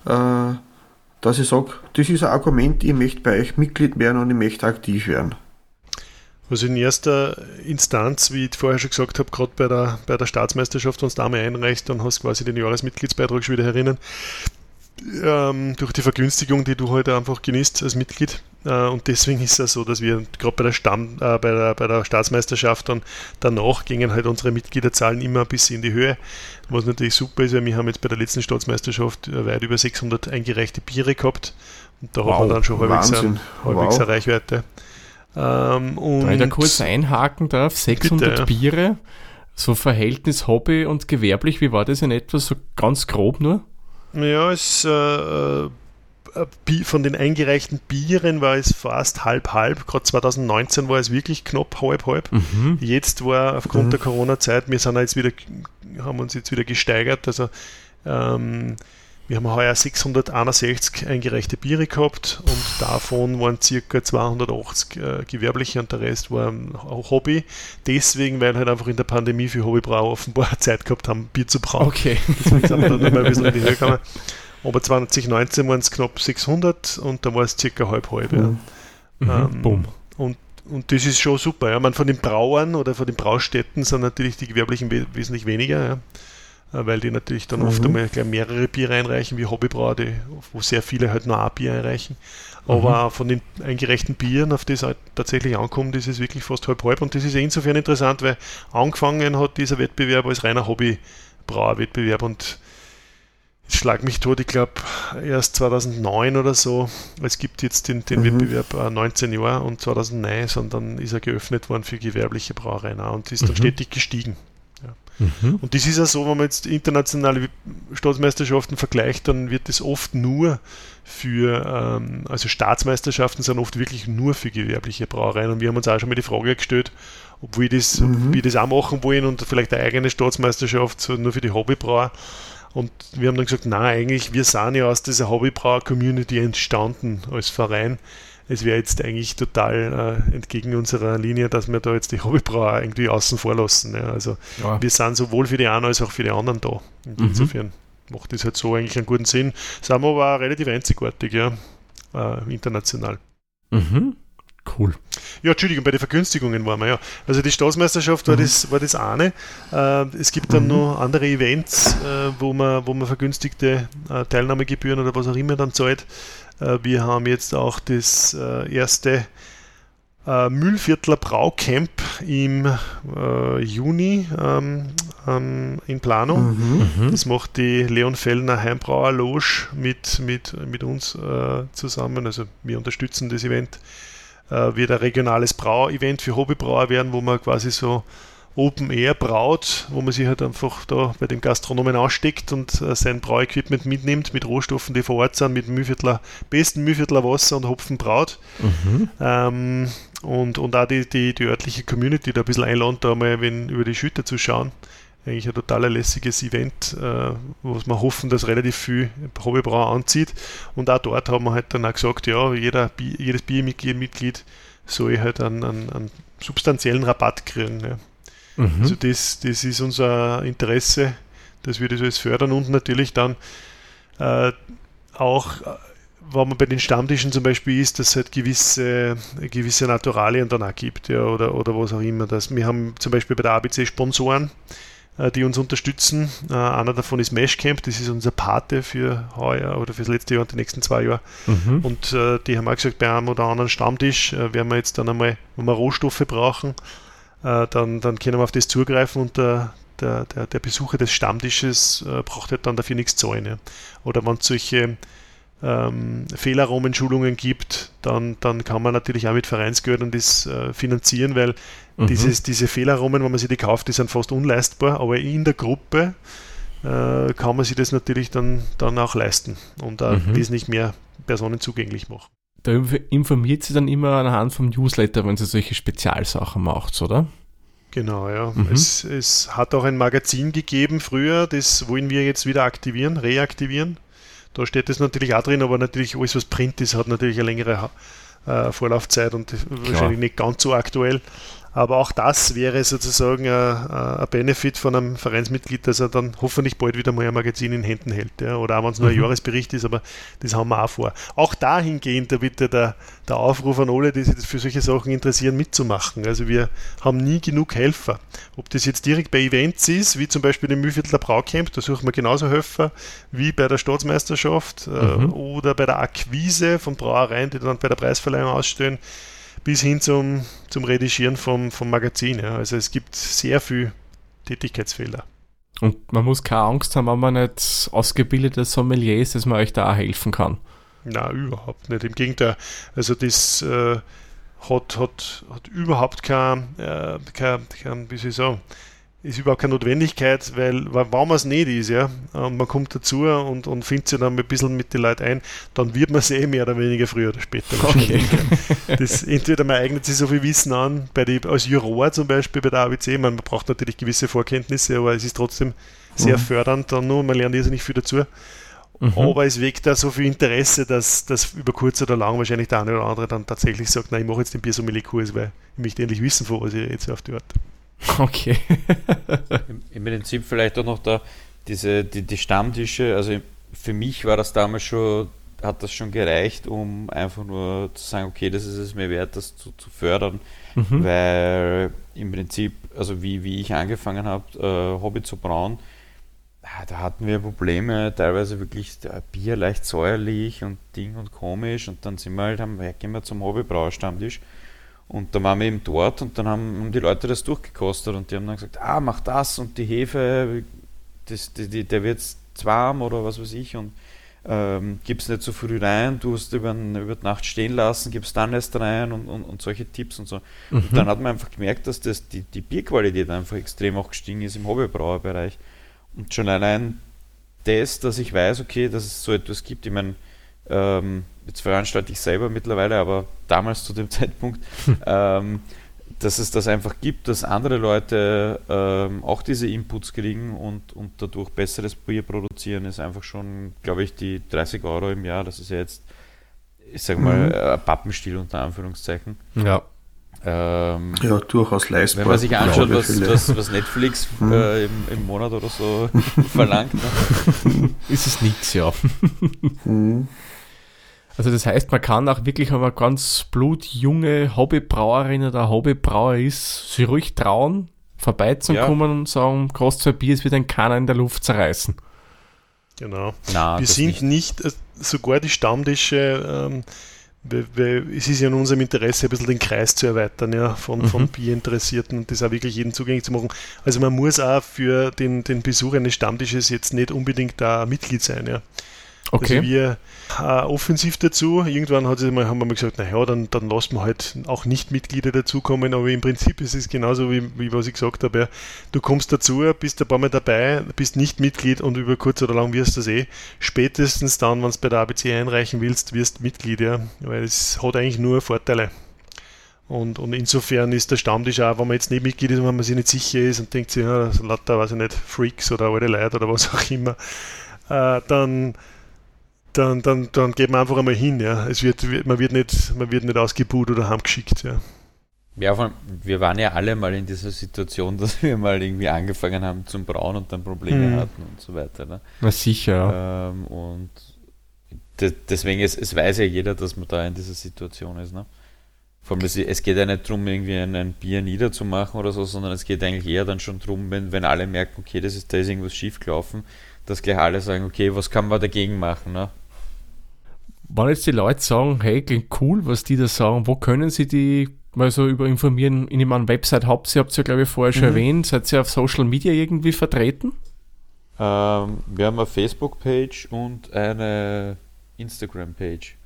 äh, dass ich sage, das ist ein Argument, ich möchte bei euch Mitglied werden und ich möchte aktiv werden? Also in erster Instanz, wie ich vorher schon gesagt habe, gerade bei der, bei der Staatsmeisterschaft, wenn du da einmal einreichst, dann hast du quasi den Jahresmitgliedsbeitrag schon wieder herinnen ähm, durch die Vergünstigung, die du heute halt einfach genießt als Mitglied. Äh, und deswegen ist es so, dass wir gerade bei der Stamm, äh, bei, der, bei der Staatsmeisterschaft dann danach gingen halt unsere Mitgliederzahlen immer ein bisschen in die Höhe. Was natürlich super ist, weil wir haben jetzt bei der letzten Staatsmeisterschaft äh, weit über 600 eingereichte Biere gehabt. Und da wow, hat man dann schon halbwegs, ein, halbwegs wow. eine Reichweite. Ähm, und da ich da kurz einhaken darf, 600 bitte, Biere, so Verhältnis Hobby und gewerblich, wie war das in etwa, so ganz grob nur? Ja, es, äh, äh von den eingereichten Bieren war es fast halb-halb. Gerade 2019 war es wirklich knapp halb-halb. Mhm. Jetzt war aufgrund mhm. der Corona-Zeit, wir sind jetzt wieder, haben uns jetzt wieder gesteigert. Also ähm, wir haben heuer 661 eingereichte Biere gehabt und davon waren ca. 280 äh, gewerbliche und der Rest war auch Hobby. Deswegen, weil halt einfach in der Pandemie für Hobbybrauer offenbar (laughs) Zeit gehabt haben, Bier zu brauen. Okay. Deswegen sind wir dann immer ein bisschen in die Höhe gekommen. Aber 2019 waren es knapp 600 und da war es ca. halb halb. Ja. Mhm. Ähm, Boom. Und und das ist schon super. Ja. Man, von den Brauern oder von den Braustätten sind natürlich die Gewerblichen we wesentlich weniger. Ja. Äh, weil die natürlich dann mhm. oft einmal gleich mehrere Bier einreichen, wie Hobbybrauer, wo sehr viele halt nur ein Bier einreichen. Aber mhm. von den eingereichten Bieren, auf die es halt tatsächlich ankommt, ist es wirklich fast halb-halb. Und das ist insofern interessant, weil angefangen hat dieser Wettbewerb als reiner Hobbybrauerwettbewerb und schlag mich tot, ich glaube erst 2009 oder so. Es gibt jetzt den, den mhm. Wettbewerb äh, 19 Jahre und 2009, sondern ist er geöffnet worden für gewerbliche Brauereien und ist dann mhm. stetig gestiegen. Mhm. Und das ist ja so, wenn man jetzt internationale Staatsmeisterschaften vergleicht, dann wird das oft nur für, ähm, also Staatsmeisterschaften sind oft wirklich nur für gewerbliche Brauereien. Und wir haben uns auch schon mal die Frage gestellt, ob wir das, mhm. ob wir das auch machen wollen und vielleicht eine eigene Staatsmeisterschaft so nur für die Hobbybrauer. Und wir haben dann gesagt, nein, eigentlich, wir sind ja aus dieser Hobbybrauer-Community entstanden als Verein. Es wäre jetzt eigentlich total äh, entgegen unserer Linie, dass wir da jetzt die Hobbybrauer irgendwie außen vor lassen. Ja. Also ja. wir sind sowohl für die einen als auch für die anderen da. Und mhm. insofern macht das halt so eigentlich einen guten Sinn. Sind wir aber auch relativ einzigartig, ja, äh, international. Mhm. Cool. Ja, Entschuldigung, bei den Vergünstigungen waren wir ja. Also die Staatsmeisterschaft war, mhm. das, war das eine. Äh, es gibt dann mhm. noch andere Events, äh, wo, man, wo man vergünstigte äh, Teilnahmegebühren oder was auch immer dann zahlt. Äh, wir haben jetzt auch das äh, erste äh, Mühlviertler Braucamp im äh, Juni ähm, ähm, in Planung. Mhm. mhm. Das macht die Leon Fellner Heimbrauer Loge mit, mit, mit uns äh, zusammen. Also wir unterstützen das Event. Äh, wird ein regionales Brau-Event für Hobbybrauer werden, wo man quasi so Open Air braut, wo man sich halt einfach da bei dem Gastronomen aussteckt und äh, sein Brauequipment mitnimmt mit Rohstoffen, die vor Ort sind, mit Mühviertler, besten Mühviertler Wasser und Hopfen braut. Mhm. Ähm, und, und auch die, die, die örtliche Community da ein bisschen einladen, da mal wenn, über die Schütte zu schauen. Eigentlich ein total lässiges Event, äh, wo wir hoffen, dass relativ viel Hobbybrauer anzieht. Und auch dort haben wir halt dann auch gesagt, ja, jeder, jedes Biermitglied soll halt einen, einen, einen substanziellen Rabatt kriegen. Ja. Mhm. Also das, das ist unser Interesse, dass wir das alles fördern und natürlich dann äh, auch wenn man bei den Stammtischen zum Beispiel ist, dass es halt gewisse, gewisse Naturalien dann auch gibt, ja, oder, oder was auch immer. Das. Wir haben zum Beispiel bei der ABC Sponsoren, äh, die uns unterstützen. Äh, einer davon ist Meshcamp, das ist unser Pate für heuer oder fürs letzte Jahr und die nächsten zwei Jahre. Mhm. Und äh, die haben auch gesagt, bei einem oder anderen Stammtisch äh, werden wir jetzt dann einmal, wenn wir Rohstoffe brauchen, äh, dann, dann können wir auf das zugreifen und der, der, der, der Besucher des Stammtisches äh, braucht halt dann dafür nichts zahlen. Ja. Oder wenn es solche ähm, Fehlaromenschulungen gibt, dann, dann kann man natürlich auch mit Vereinsgeldern das äh, finanzieren, weil mhm. dieses, diese Fehlaromen, wenn man sich die kauft, die sind fast unleistbar, aber in der Gruppe äh, kann man sich das natürlich dann, dann auch leisten und auch mhm. wesentlich mehr Personen zugänglich machen. Da informiert sie dann immer anhand vom Newsletter, wenn sie solche Spezialsachen macht, oder? Genau, ja. Mhm. Es, es hat auch ein Magazin gegeben früher, das wollen wir jetzt wieder aktivieren, reaktivieren. Da steht es natürlich auch drin, aber natürlich alles, was Print ist, hat natürlich eine längere äh, Vorlaufzeit und wahrscheinlich nicht ganz so aktuell. Aber auch das wäre sozusagen ein, Benefit von einem Vereinsmitglied, dass er dann hoffentlich bald wieder mal ein Magazin in Händen hält. Ja. Oder auch wenn es nur ein mhm. Jahresbericht ist, aber das haben wir auch vor. Auch dahingehend da bitte der, der Aufruf an alle, die sich für solche Sachen interessieren, mitzumachen. Also wir haben nie genug Helfer. Ob das jetzt direkt bei Events ist, wie zum Beispiel im Mühlviertler Braucamp, da suchen wir genauso Helfer wie bei der Staatsmeisterschaft äh, mhm. oder bei der Akquise von Brauereien, die dann bei der Preisverleihung ausstellen bis hin zum, zum Redigieren vom, vom Magazin. Ja. Also es gibt sehr viel Tätigkeitsfelder. Und man muss keine Angst haben, wenn man nicht ausgebildetes Sommelier ist, dass man euch da auch helfen kann. Na, überhaupt nicht. Im Gegenteil. Also das äh, hat, hat, hat überhaupt kein, äh, kein, kein, wie soll ich sagen, ist überhaupt keine Notwendigkeit, weil, man es nicht ist, ja, und man kommt dazu und, und findet sich dann ein bisschen mit den Leuten ein, dann wird man es eh mehr oder weniger früher oder später. Okay. Das, entweder man eignet sich so viel Wissen an, bei die, als Juror zum Beispiel bei der ABC, man, man braucht natürlich gewisse Vorkenntnisse, aber es ist trotzdem sehr mhm. fördernd dann nur, man lernt nicht viel dazu. Mhm. Aber es weckt da so viel Interesse, dass, dass über kurz oder lang wahrscheinlich der eine oder andere dann tatsächlich sagt, nein, ich mache jetzt den Biersommelier-Kurs, weil ich möchte endlich wissen, von was ich jetzt auf die Art. (laughs) Okay. Im, Prinzip vielleicht auch noch da diese, die, die Stammtische, also für mich war das damals schon, hat das schon gereicht, um einfach nur zu sagen, okay, das ist es mir wert, das zu, zu fördern, mhm. weil im Prinzip, also wie, wie ich angefangen habe, äh, Hobby zu brauen, ja, da hatten wir Probleme, teilweise wirklich Bier leicht säuerlich und Ding und komisch und dann sind wir halt, haben, gehen wir zum Hobbybrauerstammtisch und da waren wir eben dort und dann haben, die Leute das durchgekostet und die haben dann gesagt, ah, mach das und die Hefe, das, die, die, der wird warm oder was weiß ich und ähm, gib's nicht zu so früh rein, du hast über, über die Nacht stehen lassen, gibst dann erst rein und, und, und solche Tipps und so. Mhm. Und dann hat man einfach gemerkt, dass das die, die Bierqualität einfach extrem auch gestiegen ist im Hobbybrauerbereich. Und schon allein das, dass ich weiß, okay, dass es so etwas gibt, ich meine, ähm, jetzt veranstalte ich selber mittlerweile, aber damals zu dem (laughs) Zeitpunkt, ähm, dass es das einfach gibt, dass andere Leute ähm, auch diese Inputs kriegen und, und dadurch besseres Bier produzieren, ist einfach schon, glaube ich, die 30 Euro im Jahr. Das ist ja jetzt, ich sage mal, mhm. ein Pappenstiel unter Anführungszeichen. Ja. Ähm, ja, durchaus leistbar. Wenn man sich anschaut, was, was, was, Netflix mhm. (laughs) äh, im, im, Monat oder so (laughs) verlangt, ne? ist es nichts, ja. Also das heißt, man kann auch wirklich, wenn man ganz blutjunge Hobbybrauerin oder Hobbybrauer ist, sich ruhig trauen, vorbeizukommen ja. und sagen, kostet so ein Bier, es wird ein Kanner in der Luft zerreißen. Genau. Na, wir sind nicht. nicht, äh, sogar die Stammtische, ähm, es ist ja in unserem Interesse, ein bisschen den Kreis zu erweitern, ja, von, mhm. von Bierinteressierten und das auch wirklich jedem zugänglich zu machen. Also man muss auch für den, den Besuch eines Stammtisches jetzt nicht unbedingt da Mitglied sein, ja. Okay. Also wir äh, offensiv dazu. Irgendwann hat mal, haben wir mal gesagt, naja, dann, dann lassen wir halt auch nicht Mitglieder dazukommen, aber im Prinzip ist es genauso, wie, wie was ich gesagt habe. Ja. Du kommst dazu, bist ein paar Mal dabei, bist nicht Mitglied und über kurz oder lang wirst du das eh. Spätestens dann, wenn du bei der ABC einreichen willst, wirst du Mitglied, ja. Weil es hat eigentlich nur Vorteile. Und, und insofern ist der Stammtisch auch, wenn man jetzt nicht Mitglied ist, wenn man sich nicht sicher ist und denkt sich, ja, lauter, weiß ich nicht, Freaks oder alte Leute oder was auch immer, äh, dann dann, dann, dann geht man einfach einmal hin. Ja. Es wird, man, wird nicht, man wird nicht ausgebucht oder heimgeschickt. Ja. Ja, wir waren ja alle mal in dieser Situation, (laughs) dass wir mal irgendwie angefangen haben zum Brauen und dann Probleme mhm. hatten und so weiter. Ne? Na sicher. Ja. Ähm, und deswegen, es, es weiß ja jeder, dass man da in dieser Situation ist. Ne? Vor allem, es geht ja nicht darum, irgendwie ein, ein, Bier niederzumachen oder so, sondern es geht eigentlich eher dann schon darum, wenn, wenn alle merken, okay, das ist, da ist irgendwas schiefgelaufen, dass gleich alle sagen, okay, was kann man dagegen machen? Ne? Wenn jetzt die Leute sagen, hey, klingt cool, was die da sagen, wo können sie die mal so über informieren? In einer Website habt ihr, habt ihr ja glaube ich vorher schon mhm. erwähnt, seid ihr auf Social Media irgendwie vertreten? Ähm, wir haben eine Facebook-Page und eine Instagram-Page.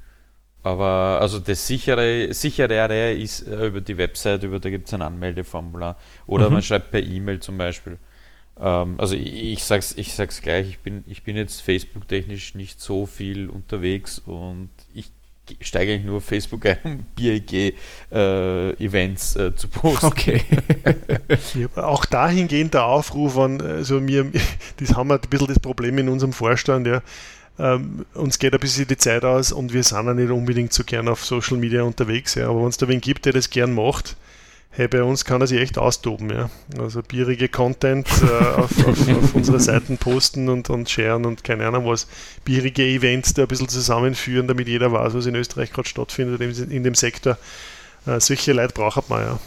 Aber also das sichere, sicherere ist äh, über die Website, über da gibt es ein Anmeldeformular. Oder mhm. man schreibt per E-Mail zum Beispiel. Ähm, also ich, ich, sag's, ich sag's gleich, ich bin, ich bin jetzt Facebook-technisch nicht so viel unterwegs und ich steige eigentlich nur auf Facebook ein, um BIG-Events äh, äh, zu posten. Okay. (laughs) ja, auch dahingehend der Aufruf an, also mir, das haben wir ein bisschen das Problem in unserem Vorstand, ja. Ähm, uns geht ein bisschen die Zeit aus und wir sind ja nicht unbedingt so gern auf Social Media unterwegs, ja. aber wenn es da wen gibt, der das gern macht, hey, bei uns kann er sich echt austoben. Ja? Also bierige Content äh, auf, auf, auf unsere Seiten posten und, und sharen und keine Ahnung was. Bierige Events da ein bisschen zusammenführen, damit jeder weiß, was in Österreich gerade stattfindet in, in dem Sektor. Äh, solche Leute braucht man ja.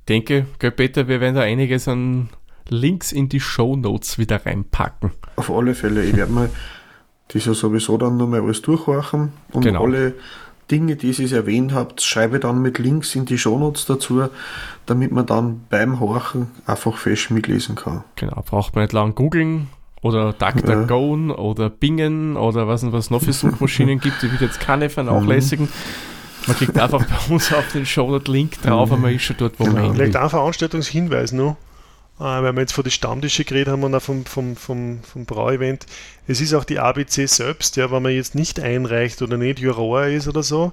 Ich denke, gell, Peter, wir werden da einiges an Links in die Show Notes wieder reinpacken. Auf alle Fälle. Ich werde mal das ja sowieso dann nochmal alles durchhorchen und genau. alle Dinge, die ihr erwähnt habt, schreibe dann mit Links in die Shownotes dazu, damit man dann beim Horchen einfach fest mitlesen kann. Genau, braucht man nicht lang googeln oder DuckDuckGo ja. oder Bingen oder was und was noch für Suchmaschinen gibt. Ich will jetzt keine vernachlässigen. Mhm. Man klickt einfach bei uns auf den Shownote-Link drauf und man ist schon dort, wo genau. man hin will. Vielleicht ein Veranstaltungshinweis noch. Äh, weil wir jetzt vor die Stammtische geredet haben und auch vom, vom, vom, vom Brauevent. Es ist auch die ABC selbst, ja, wenn man jetzt nicht einreicht oder nicht Juror ist oder so.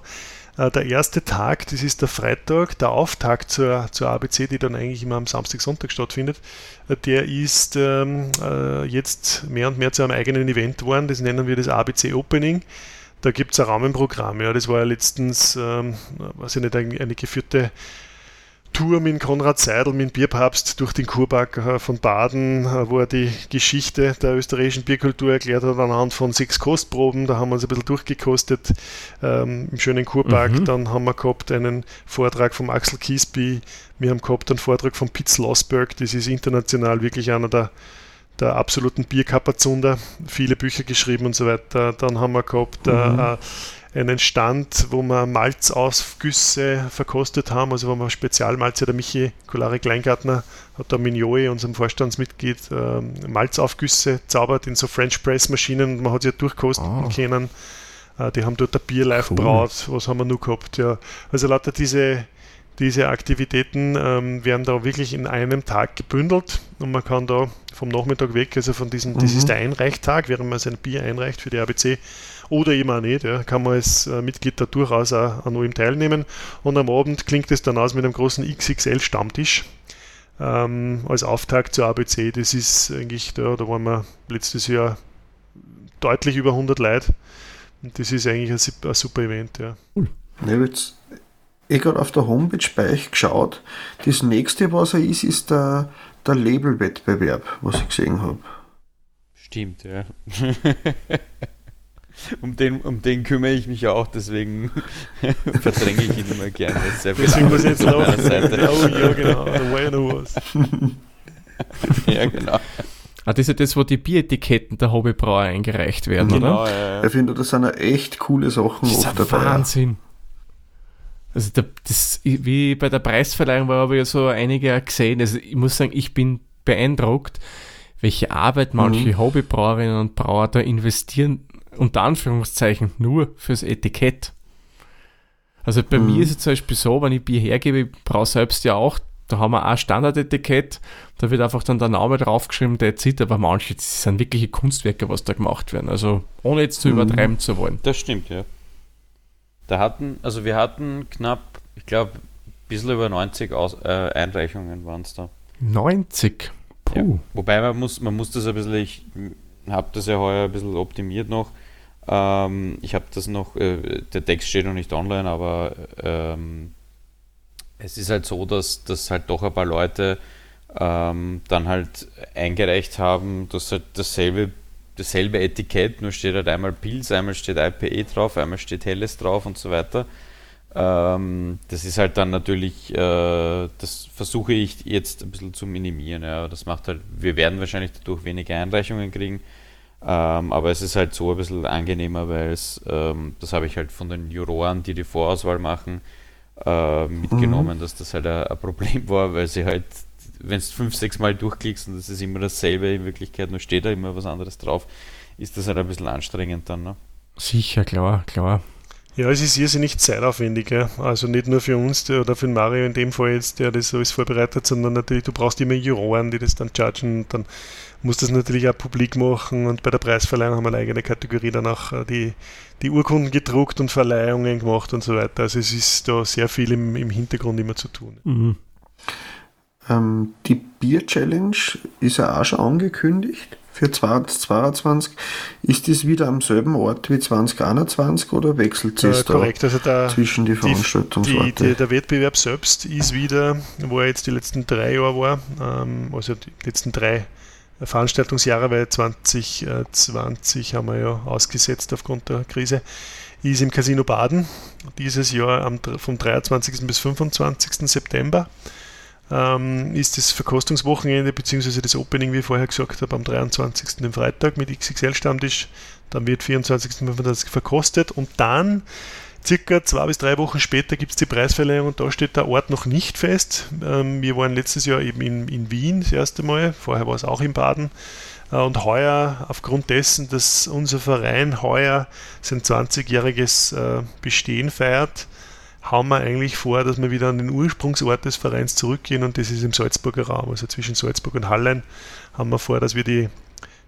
Äh, der erste Tag, das ist der Freitag, der Auftakt zur, zur ABC, die dann eigentlich immer am Samstag, Sonntag stattfindet, äh, der ist ähm, äh, jetzt mehr und mehr zu einem eigenen Event geworden. Das nennen wir das ABC Opening. Da gibt es ein Rahmenprogramm. Ja. Das war ja letztens, ähm, weiß ich nicht, eine geführte Tour mit Konrad Seidel, mit Bierpapst durch den Kurpark äh, von Baden, äh, wo er die Geschichte der österreichischen Bierkultur erklärt hat anhand von sechs Kostproben. Da haben wir uns ein bisschen durchgekostet ähm, im schönen Kurpark. Mhm. Dann haben wir gehabt einen Vortrag vom Axel Kiesby. Wir haben gehabt einen Vortrag von Pitz Losberg. Das ist international wirklich einer der der absoluten Bierkapperzunder, viele Bücher geschrieben und so weiter. Dann haben wir gehabt mhm. äh, einen Stand, wo wir Malzausgüsse verkostet haben, also wo wir Spezialmalze, der Michi Kolare Kleingartner hat da Mignoi, unserem Vorstandsmitglied, äh, Malzaufgüsse zaubert in so French Press Maschinen und man hat sie ja durchkosten oh. können. Äh, die haben dort ein Bier live cool. braut. Was haben wir noch gehabt? Ja. Also lauter diese, diese Aktivitäten ähm, werden da wirklich in einem Tag gebündelt und man kann da vom Nachmittag weg, also von diesem, mhm. das ist der Einreichtag, während man sein Bier einreicht für die ABC oder eben auch nicht. Ja, kann man als äh, Mitglied da durchaus auch an ihm teilnehmen. Und am Abend klingt es dann aus mit einem großen XXL-Stammtisch. Ähm, als Auftakt zur ABC. Das ist eigentlich, da, da waren wir letztes Jahr deutlich über 100 Leute. Und das ist eigentlich ein, ein super Event. Ja. Cool. Ich habe jetzt eh gerade auf der Homepage bei euch geschaut. Das nächste, was er ist, ist der, der Labelwettbewerb, was ich gesehen habe. Stimmt, ja. (laughs) Um den, um den kümmere ich mich auch, deswegen (laughs) verdränge ich ihn immer gerne. Sehr viel deswegen muss ich jetzt laufen. Oh ja, genau. The way was. (laughs) ja, genau. Ah, das ist ja das, wo die Bieretiketten der Hobbybrauer eingereicht werden, genau, oder? Ja, ja. Ich finde, das sind ja echt coole Sachen das ist dabei. Wahnsinn. Also der, das, wie bei der Preisverleihung war aber ja so einige gesehen. Also ich muss sagen, ich bin beeindruckt, welche Arbeit manche mhm. Hobbybrauerinnen und Brauer da investieren unter Anführungszeichen nur fürs Etikett. Also bei mhm. mir ist es zum Beispiel so, wenn ich Bier hergebe, ich brauche selbst ja auch, da haben wir ein Standardetikett, da wird einfach dann der Name draufgeschrieben, der zieht, aber manche sind wirkliche Kunstwerke, was da gemacht werden. Also ohne jetzt zu mhm. übertreiben zu wollen. Das stimmt, ja. Da hatten, also wir hatten knapp, ich glaube, ein bisschen über 90 Aus, äh, Einreichungen waren es da. 90? Puh. Ja. Wobei man muss, man muss das ein bisschen, ich habe das ja heuer ein bisschen optimiert noch, ähm, ich habe das noch, äh, der Text steht noch nicht online, aber ähm, es ist halt so, dass, dass halt doch ein paar Leute ähm, dann halt eingereicht haben, dass halt dasselbe, dasselbe Etikett, nur steht halt einmal Pilz, einmal steht IPE drauf, einmal steht Helles drauf und so weiter. Ähm, das ist halt dann natürlich, äh, das versuche ich jetzt ein bisschen zu minimieren. Ja. Das macht halt, wir werden wahrscheinlich dadurch weniger Einreichungen kriegen. Ähm, aber es ist halt so ein bisschen angenehmer, weil es, ähm, das habe ich halt von den Juroren, die die Vorauswahl machen, äh, mitgenommen, mhm. dass das halt ein, Problem war, weil sie halt, wenn du fünf, sechs Mal durchklickst und das ist immer dasselbe in Wirklichkeit, nur steht da immer was anderes drauf, ist das halt ein bisschen anstrengend dann. Ne? Sicher, klar, klar. Ja, es ist irrsinnig zeitaufwendig. Ja. Also nicht nur für uns der, oder für Mario in dem Fall jetzt, der das alles vorbereitet, sondern natürlich, du brauchst immer Juroren, die das dann judgen und dann muss das natürlich auch publik machen und bei der Preisverleihung haben wir eine eigene Kategorie danach äh, die, die Urkunden gedruckt und Verleihungen gemacht und so weiter. Also es ist da sehr viel im, im Hintergrund immer zu tun. Mhm. Ähm, die Bier Challenge ist ja auch schon angekündigt für 2022. Ist das wieder am selben Ort wie 2021 oder wechselt es äh, korrekt. Also der, zwischen die Veranstaltungsorte? Die, die, der Wettbewerb selbst ist wieder, wo er jetzt die letzten drei Jahre war, ähm, also die letzten drei Veranstaltungsjahre, weil 2020 haben wir ja ausgesetzt aufgrund der Krise, ist im Casino Baden. Dieses Jahr am, vom 23. bis 25. September ähm, ist das Verkostungswochenende bzw. das Opening, wie ich vorher gesagt habe, am 23. den Freitag mit XXL-Stammtisch. Dann wird 24. 25. verkostet und dann circa zwei bis drei Wochen später gibt es die Preisverleihung und da steht der Ort noch nicht fest. Ähm, wir waren letztes Jahr eben in, in Wien das erste Mal, vorher war es auch in Baden. Äh, und heuer, aufgrund dessen, dass unser Verein heuer sein 20-jähriges äh, Bestehen feiert, haben wir eigentlich vor, dass wir wieder an den Ursprungsort des Vereins zurückgehen und das ist im Salzburger Raum, also zwischen Salzburg und Hallein haben wir vor, dass wir die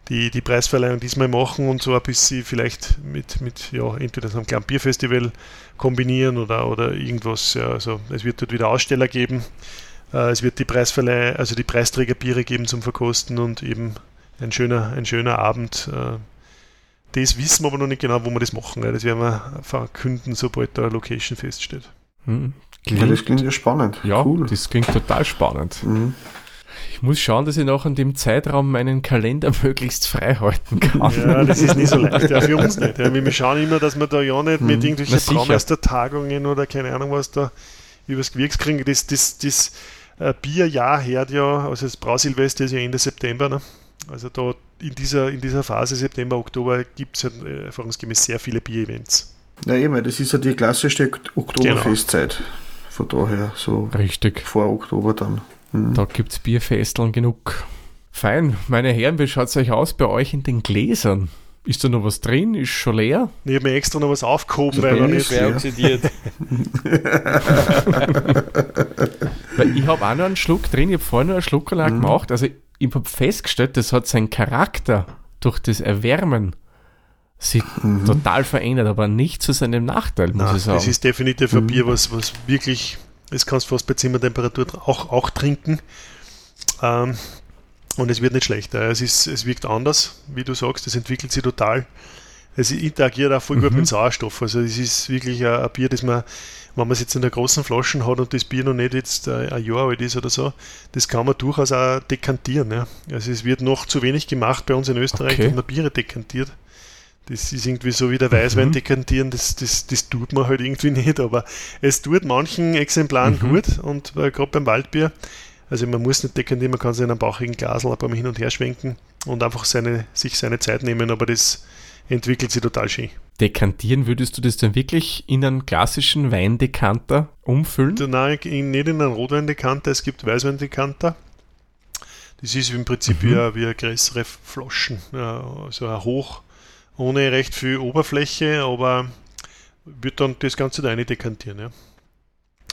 die, die Preisverleihung diesmal machen und so ein bisschen vielleicht mit, mit ja, entweder so einem kleinen Bierfestival kombinieren oder, oder irgendwas. Ja, also es wird dort wieder Aussteller geben. Äh, es wird die Preisverleih, also die Preisträgerbiere geben zum Verkosten und eben ein schöner, ein schöner Abend. Äh, das wissen wir aber noch nicht genau, wo wir das machen. Das werden wir verkünden, sobald da Location feststeht. Hm, ja, das klingt ja spannend. Ja, cool. das klingt total spannend. Mhm. Ich muss schauen, dass ich noch in dem Zeitraum meinen Kalender (laughs) möglichst frei halten kann. Ja, das ist nicht so leicht. Ja, für uns (laughs) nicht. Ja, wir schauen immer, dass wir da ja nicht mit hm, irgendwelchen Traumeistertagungen oder keine Ahnung was da übers Gewirks kriegen. Das, das, das äh, Bierjahr hört ja, also das Brausilvester ist ja Ende September, ne? Also da in dieser, in dieser Phase September, Oktober gibt es halt, äh, erfahrungsgemäß sehr viele Bier-Events. Ja, eben, das ist ja die klassische Oktoberfestzeit. Genau. Von daher so Richtig. vor Oktober dann. Mhm. Da gibt es Bierfesteln genug. Fein, meine Herren, wie schaut es euch aus bei euch in den Gläsern? Ist da noch was drin? Ist schon leer? Ich habe mir extra noch was aufgehoben, weil er nicht schwer oxidiert. (laughs) weil ich habe auch noch einen Schluck drin, ich habe vorhin noch einen Schluck mhm. gemacht. Also ich habe festgestellt, das hat seinen Charakter durch das Erwärmen sich mhm. total verändert, aber nicht zu seinem Nachteil, muss Nein, ich sagen. Das ist definitiv ein mhm. Bier, was, was wirklich, das kannst du fast bei Zimmertemperatur auch, auch trinken. Ähm, und es wird nicht schlechter. Es, ist, es wirkt anders, wie du sagst, es entwickelt sich total. Es interagiert auch voll gut mhm. mit Sauerstoff. Also es ist wirklich ein, ein Bier, das man, wenn man es jetzt in der großen Flaschen hat und das Bier noch nicht jetzt ein Jahr alt ist oder so, das kann man durchaus auch dekantieren. Ja. Also es wird noch zu wenig gemacht bei uns in Österreich, okay. dass man Biere dekantiert. Das ist irgendwie so wie der Weißwein mhm. dekantieren, das, das, das tut man halt irgendwie (laughs) nicht, aber es tut manchen Exemplaren mhm. gut und äh, gerade beim Waldbier, also man muss nicht dekantieren, man kann sich in einem bauchigen Glasl ein paar Mal hin und her schwenken und einfach seine, sich seine Zeit nehmen, aber das entwickelt sich total schön. Dekantieren, würdest du das dann wirklich in einen klassischen Weindekanter umfüllen? Nein, in, nicht in einen Rotweindekanter, es gibt Weißweindekanter. Das ist im Prinzip mhm. wie, wie eine größere Flaschen, also ein Hoch, ohne recht viel Oberfläche, aber wird dann das Ganze da rein dekantieren. Ja.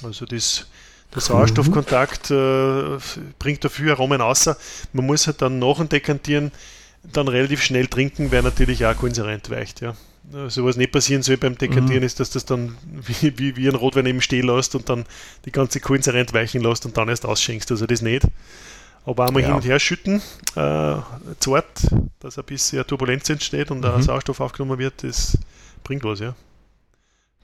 Also das, der Sauerstoffkontakt äh, bringt dafür Aromen außer. Man muss halt dann nach dem Dekantieren dann relativ schnell trinken, weil natürlich auch Kohlensäure entweicht. Ja. Also was nicht passieren soll beim Dekantieren mhm. ist, dass das dann (laughs) wie, wie, wie ein Rotwein eben stehen lässt und dann die ganze Kohlensäure entweichen lässt und dann erst ausschenkst. Also das nicht. Aber einmal ja. hin und her schütten, äh, zart, dass ein bisschen Turbulenz entsteht und mhm. Sauerstoff aufgenommen wird, das bringt was, ja.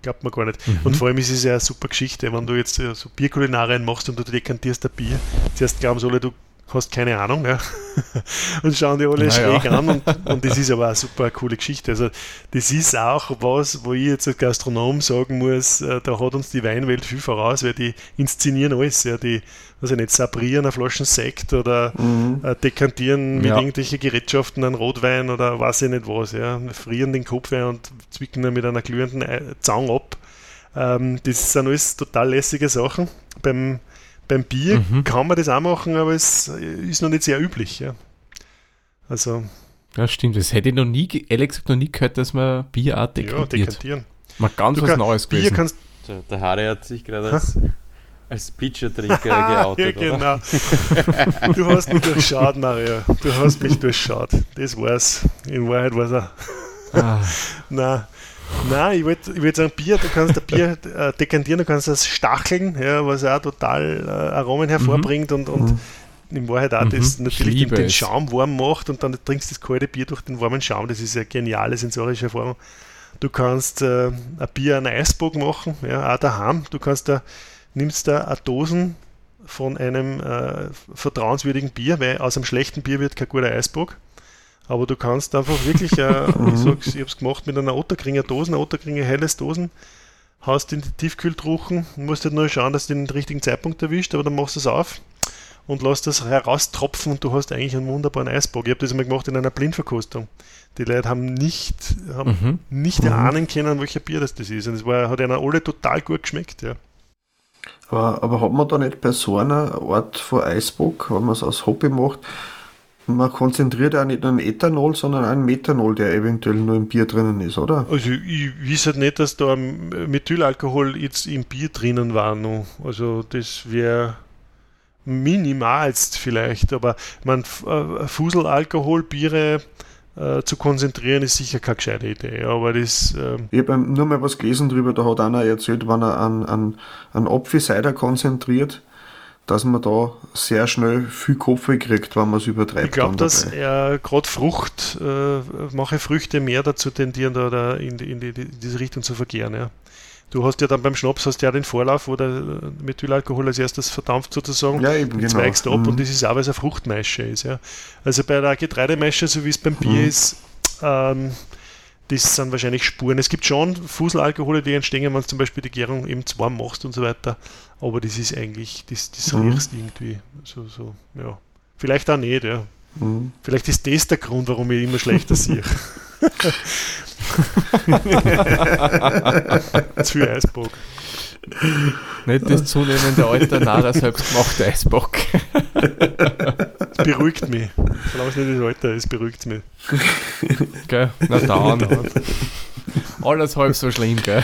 Glaubt man gar nicht. Mhm. Und vor allem ist es ja eine super Geschichte, wenn du jetzt so Bierkulinarien machst und du dekantierst ein Bier. Zuerst glauben sie alle, du hast keine Ahnung, ja. (laughs) und schauen die alle naja. schräg an und, und das ist aber eine super coole Geschichte. Also das ist auch was, wo ich jetzt als Gastronom sagen muss, äh, da hat uns die Weinwelt viel voraus, weil die inszenieren alles, ja, die, also nicht sabrieren eine Flaschen Sekt oder mhm. äh, dekantieren mit ja. irgendwelchen Gerätschaften einen Rotwein oder weiß ich nicht was, ja, frieren den Kopf ein und zwicken dann mit einer glühenden Zang ab. Ähm, das sind alles total lässige Sachen. Beim beim Bier mhm. kann man das auch machen, aber es ist noch nicht sehr üblich. Ja. Also. Ja, stimmt. Das hätte ich noch nie, ehrlich gesagt, noch nie gehört, dass man Bier auch dekantiert. Ja, dekantieren. Mal ganz du was kann, Neues Bier gewesen. Kannst der, der Harry hat sich gerade als, als Pitcher-Trinker (laughs) geoutet, ja, genau. (laughs) du hast mich durchschaut, Mario. Du hast mich durchschaut. Das war's. In Wahrheit war es er. Ah. (laughs) Nein. Nein, ich würde ich würd sagen, Bier, du kannst ein Bier (laughs) äh, dekantieren, du kannst das stacheln, ja, was auch total äh, Aromen hervorbringt mhm. und, und mhm. in Wahrheit auch mhm. das natürlich den, den, Schaum warm macht und dann trinkst du das kalte Bier durch den warmen Schaum. Das ist eine geniale sensorische Erfahrung. Du kannst äh, ein Bier an Eisbock machen, ja, auch daheim. Du kannst da, nimmst da eine Dosen von einem äh, vertrauenswürdigen Bier, weil aus einem schlechten Bier wird kein guter Eisbock. Aber du kannst einfach wirklich, äh, (laughs) ich, sag's, ich habe es gemacht mit einer Otterkringer Dosen, einer Otterkringer helles Dosen, haust in die Tiefkühltruchen, musst halt nur schauen, dass du den richtigen Zeitpunkt erwischt, aber dann machst du es auf und lässt das heraustropfen und du hast eigentlich einen wunderbaren Eisbock. Ich habe das einmal gemacht in einer Blindverkostung. Die Leute haben nicht, haben mhm. nicht mhm. erahnen können, welcher Bier das, das ist. Und es war, hat ihnen alle total gut geschmeckt, ja. Aber, aber hat man da nicht bei so einer Art von Eisbock, wenn man es aus Hobby macht, man konzentriert auch nicht nur ein Ethanol, sondern ein Methanol, der eventuell nur im Bier drinnen ist, oder? Also ich weiß halt nicht, dass da Methylalkohol jetzt im Bier drinnen war. Noch. Also das wäre minimalst vielleicht, aber man äh, Fuselalkohol, Biere äh, zu konzentrieren, ist sicher keine gescheite Idee. Aber das, äh ich habe nur mal was gelesen drüber, da hat einer erzählt, wenn er an, an, an Apfelcider konzentriert, dass man da sehr schnell viel Kopf kriegt, wenn man es übertreibt. Ich glaube, dass er gerade Frucht, äh, mache Früchte mehr dazu tendieren, da, da in, in, die, in, diese Richtung zu verkehren. Ja. Du hast ja dann beim Schnaps hast ja den Vorlauf, wo der Methylalkohol als erstes verdampft sozusagen. Ja, eben, genau. Zweigst ab mhm. und das ist auch, weil es eine Fruchtmeische ist. Ja. Also bei der Getreidemeische, so wie es beim Bier mhm. ist, ähm, das sind wahrscheinlich Spuren. Es gibt schon Fuselalkohole, die entstehen, wenn du zum Beispiel die Gärung eben zu warm machst und so weiter. Aber das ist eigentlich, das, das mhm. riechst irgendwie so, so, ja. Vielleicht auch nicht, ja. Mhm. Vielleicht ist das der Grund, warum ich immer schlechter sehe. (laughs) (laughs) Zu viel Eisbock. Nicht das zunehmende Alter, nein, der selbstgemachte Eisbock. (laughs) Es beruhigt mich. Solange es nicht das Alter ist, beruhigt es mich. Gell? Na (laughs) dann. Alles halb so schlimm, gell?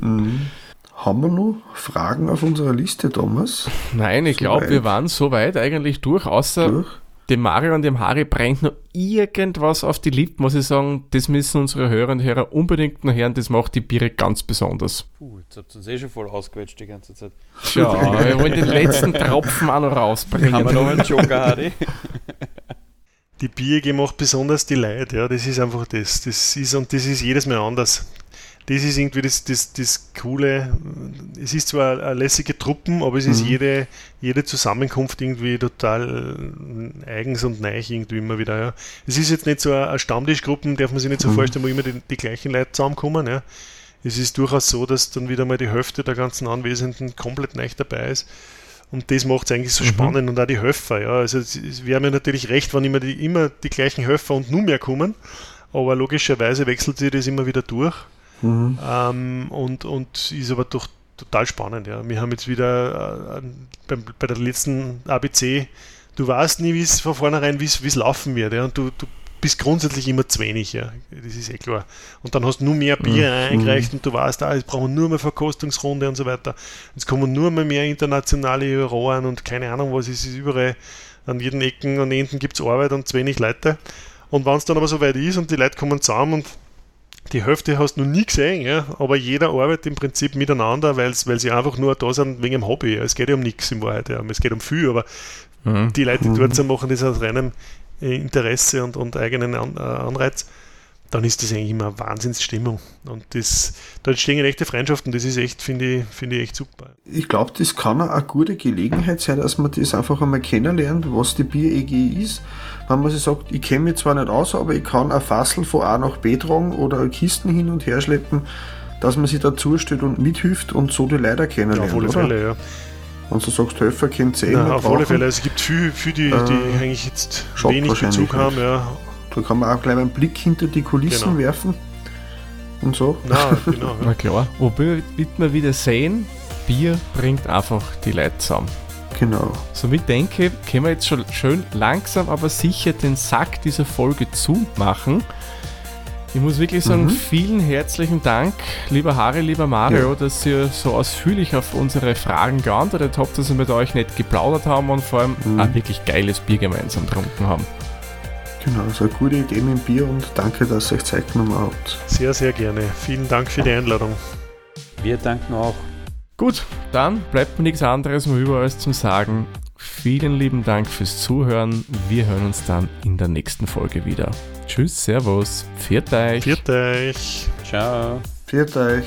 Mhm. Haben wir noch Fragen auf unserer Liste, Thomas? Nein, ich So glaube, wir waren so weit eigentlich durch, außer Durch? Dem Mario und dem Harry brennt noch irgendwas auf die Lippen, muss ich sagen. Das müssen unsere Hörer und Hörer unbedingt noch hören. Das macht die Biere ganz besonders. Puh, jetzt habt ihr uns eh schon voll ausgequetscht die ganze Zeit. Tja, wir wollen den letzten Tropfen auch noch rausbringen. Haben wir noch einen Joker, Harry? Die Bier macht besonders die Leute, ja, das ist einfach das. Das ist, und das ist jedes Mal anders. Das ist irgendwie das, das, das Coole. Es ist zwar eine lässige Truppen, aber es ist Mhm. jede, jede Zusammenkunft irgendwie total äh, eigens und neu irgendwie immer wieder. Ja. Es ist jetzt nicht so eine, eine Stammtischgruppen, darf man sich nicht so Mhm. vorstellen, wo immer die, die gleichen Leute zusammenkommen. Ja. Es ist durchaus so, dass dann wieder mal die Hälfte der ganzen Anwesenden komplett neu dabei ist. Und das macht es eigentlich so Mhm. spannend und auch die Höfer. Ja. Also es, es wäre mir natürlich recht, wenn immer die, immer die gleichen Höfer und nur mehr kommen. Aber logischerweise wechselt sich das immer wieder durch. Mhm. Ähm, und, und ist aber doch total spannend. Ja. Wir haben jetzt wieder äh, beim, bei der letzten ABC, du weißt nie, wie es von vornherein, wie es laufen wird. Ja. Und du, du bist grundsätzlich immer zu wenig. Ja. Das ist eh klar. Und dann hast du nur mehr Bier eingereicht und du weißt, ah, jetzt brauchen wir nur mehr Verkostungsrunde und so weiter. Jetzt kommen nur mehr, mehr internationale Juroren und keine Ahnung was, es ist überall an jeden Ecken und Enden gibt es Arbeit und zu wenig Leute. Und wenn es dann aber so weit ist und die Leute kommen zusammen und die Hälfte hast du noch nie gesehen, ja, aber jeder arbeitet im Prinzip miteinander, weil's, weil sie einfach nur da sind wegen dem Hobby. Ja. Es geht ja um nichts in Wahrheit, ja. es geht um viel, aber Mhm. die Leute, die dort sind, machen das aus reinem Interesse und, und eigenen An äh, Anreiz, dann ist das eigentlich immer eine Wahnsinnsstimmung. Und das, da entstehen echte Freundschaften, das ist echt, finde ich, finde ich echt super. Ich glaube, das kann eine gute Gelegenheit sein, dass man das einfach einmal kennenlernt, was die Bier-EG ist. Wenn man sich sagt, ich kenne mich zwar nicht aus, aber ich kann ein Fassel von A nach B tragen oder Kisten hin und her schleppen, dass man sich dazu steht und mithilft und so die Leute Ja, kennenlernt. auf alle? Fälle, ja. Wenn du sagst, Helfer kennt sie eh noch auf alle Fälle. Also es gibt viel, viel die, die Äh, eigentlich jetzt Shop wenig Bezug haben, ja. Da kann man auch gleich einen Blick hinter die Kulissen Genau. werfen und so. Nein, genau. Ja. (laughs) Na klar. Wobei wird wir wieder sehen, Bier bringt einfach die Leute zusammen. Genau. Somit denke ich, können wir jetzt schon schön langsam, aber sicher den Sack dieser Folge zumachen. Ich muss wirklich sagen, Mhm. vielen herzlichen Dank, lieber Harry, lieber Mario, Ja. dass ihr so ausführlich auf unsere Fragen geantwortet habt, dass wir mit euch nicht geplaudert haben und vor allem Mhm. ein wirklich geiles Bier gemeinsam getrunken haben. Genau, so eine gute Idee mit dem Bier und danke, dass ihr euch Zeit genommen habt. Sehr, sehr gerne. Vielen Dank für die Einladung. Wir danken auch. Gut, dann bleibt mir nichts anderes mehr über als zum Sagen. Vielen lieben Dank fürs Zuhören. Wir hören uns dann in der nächsten Folge wieder. Tschüss, Servus, pfiat euch. Viert euch. Ciao. Viert euch.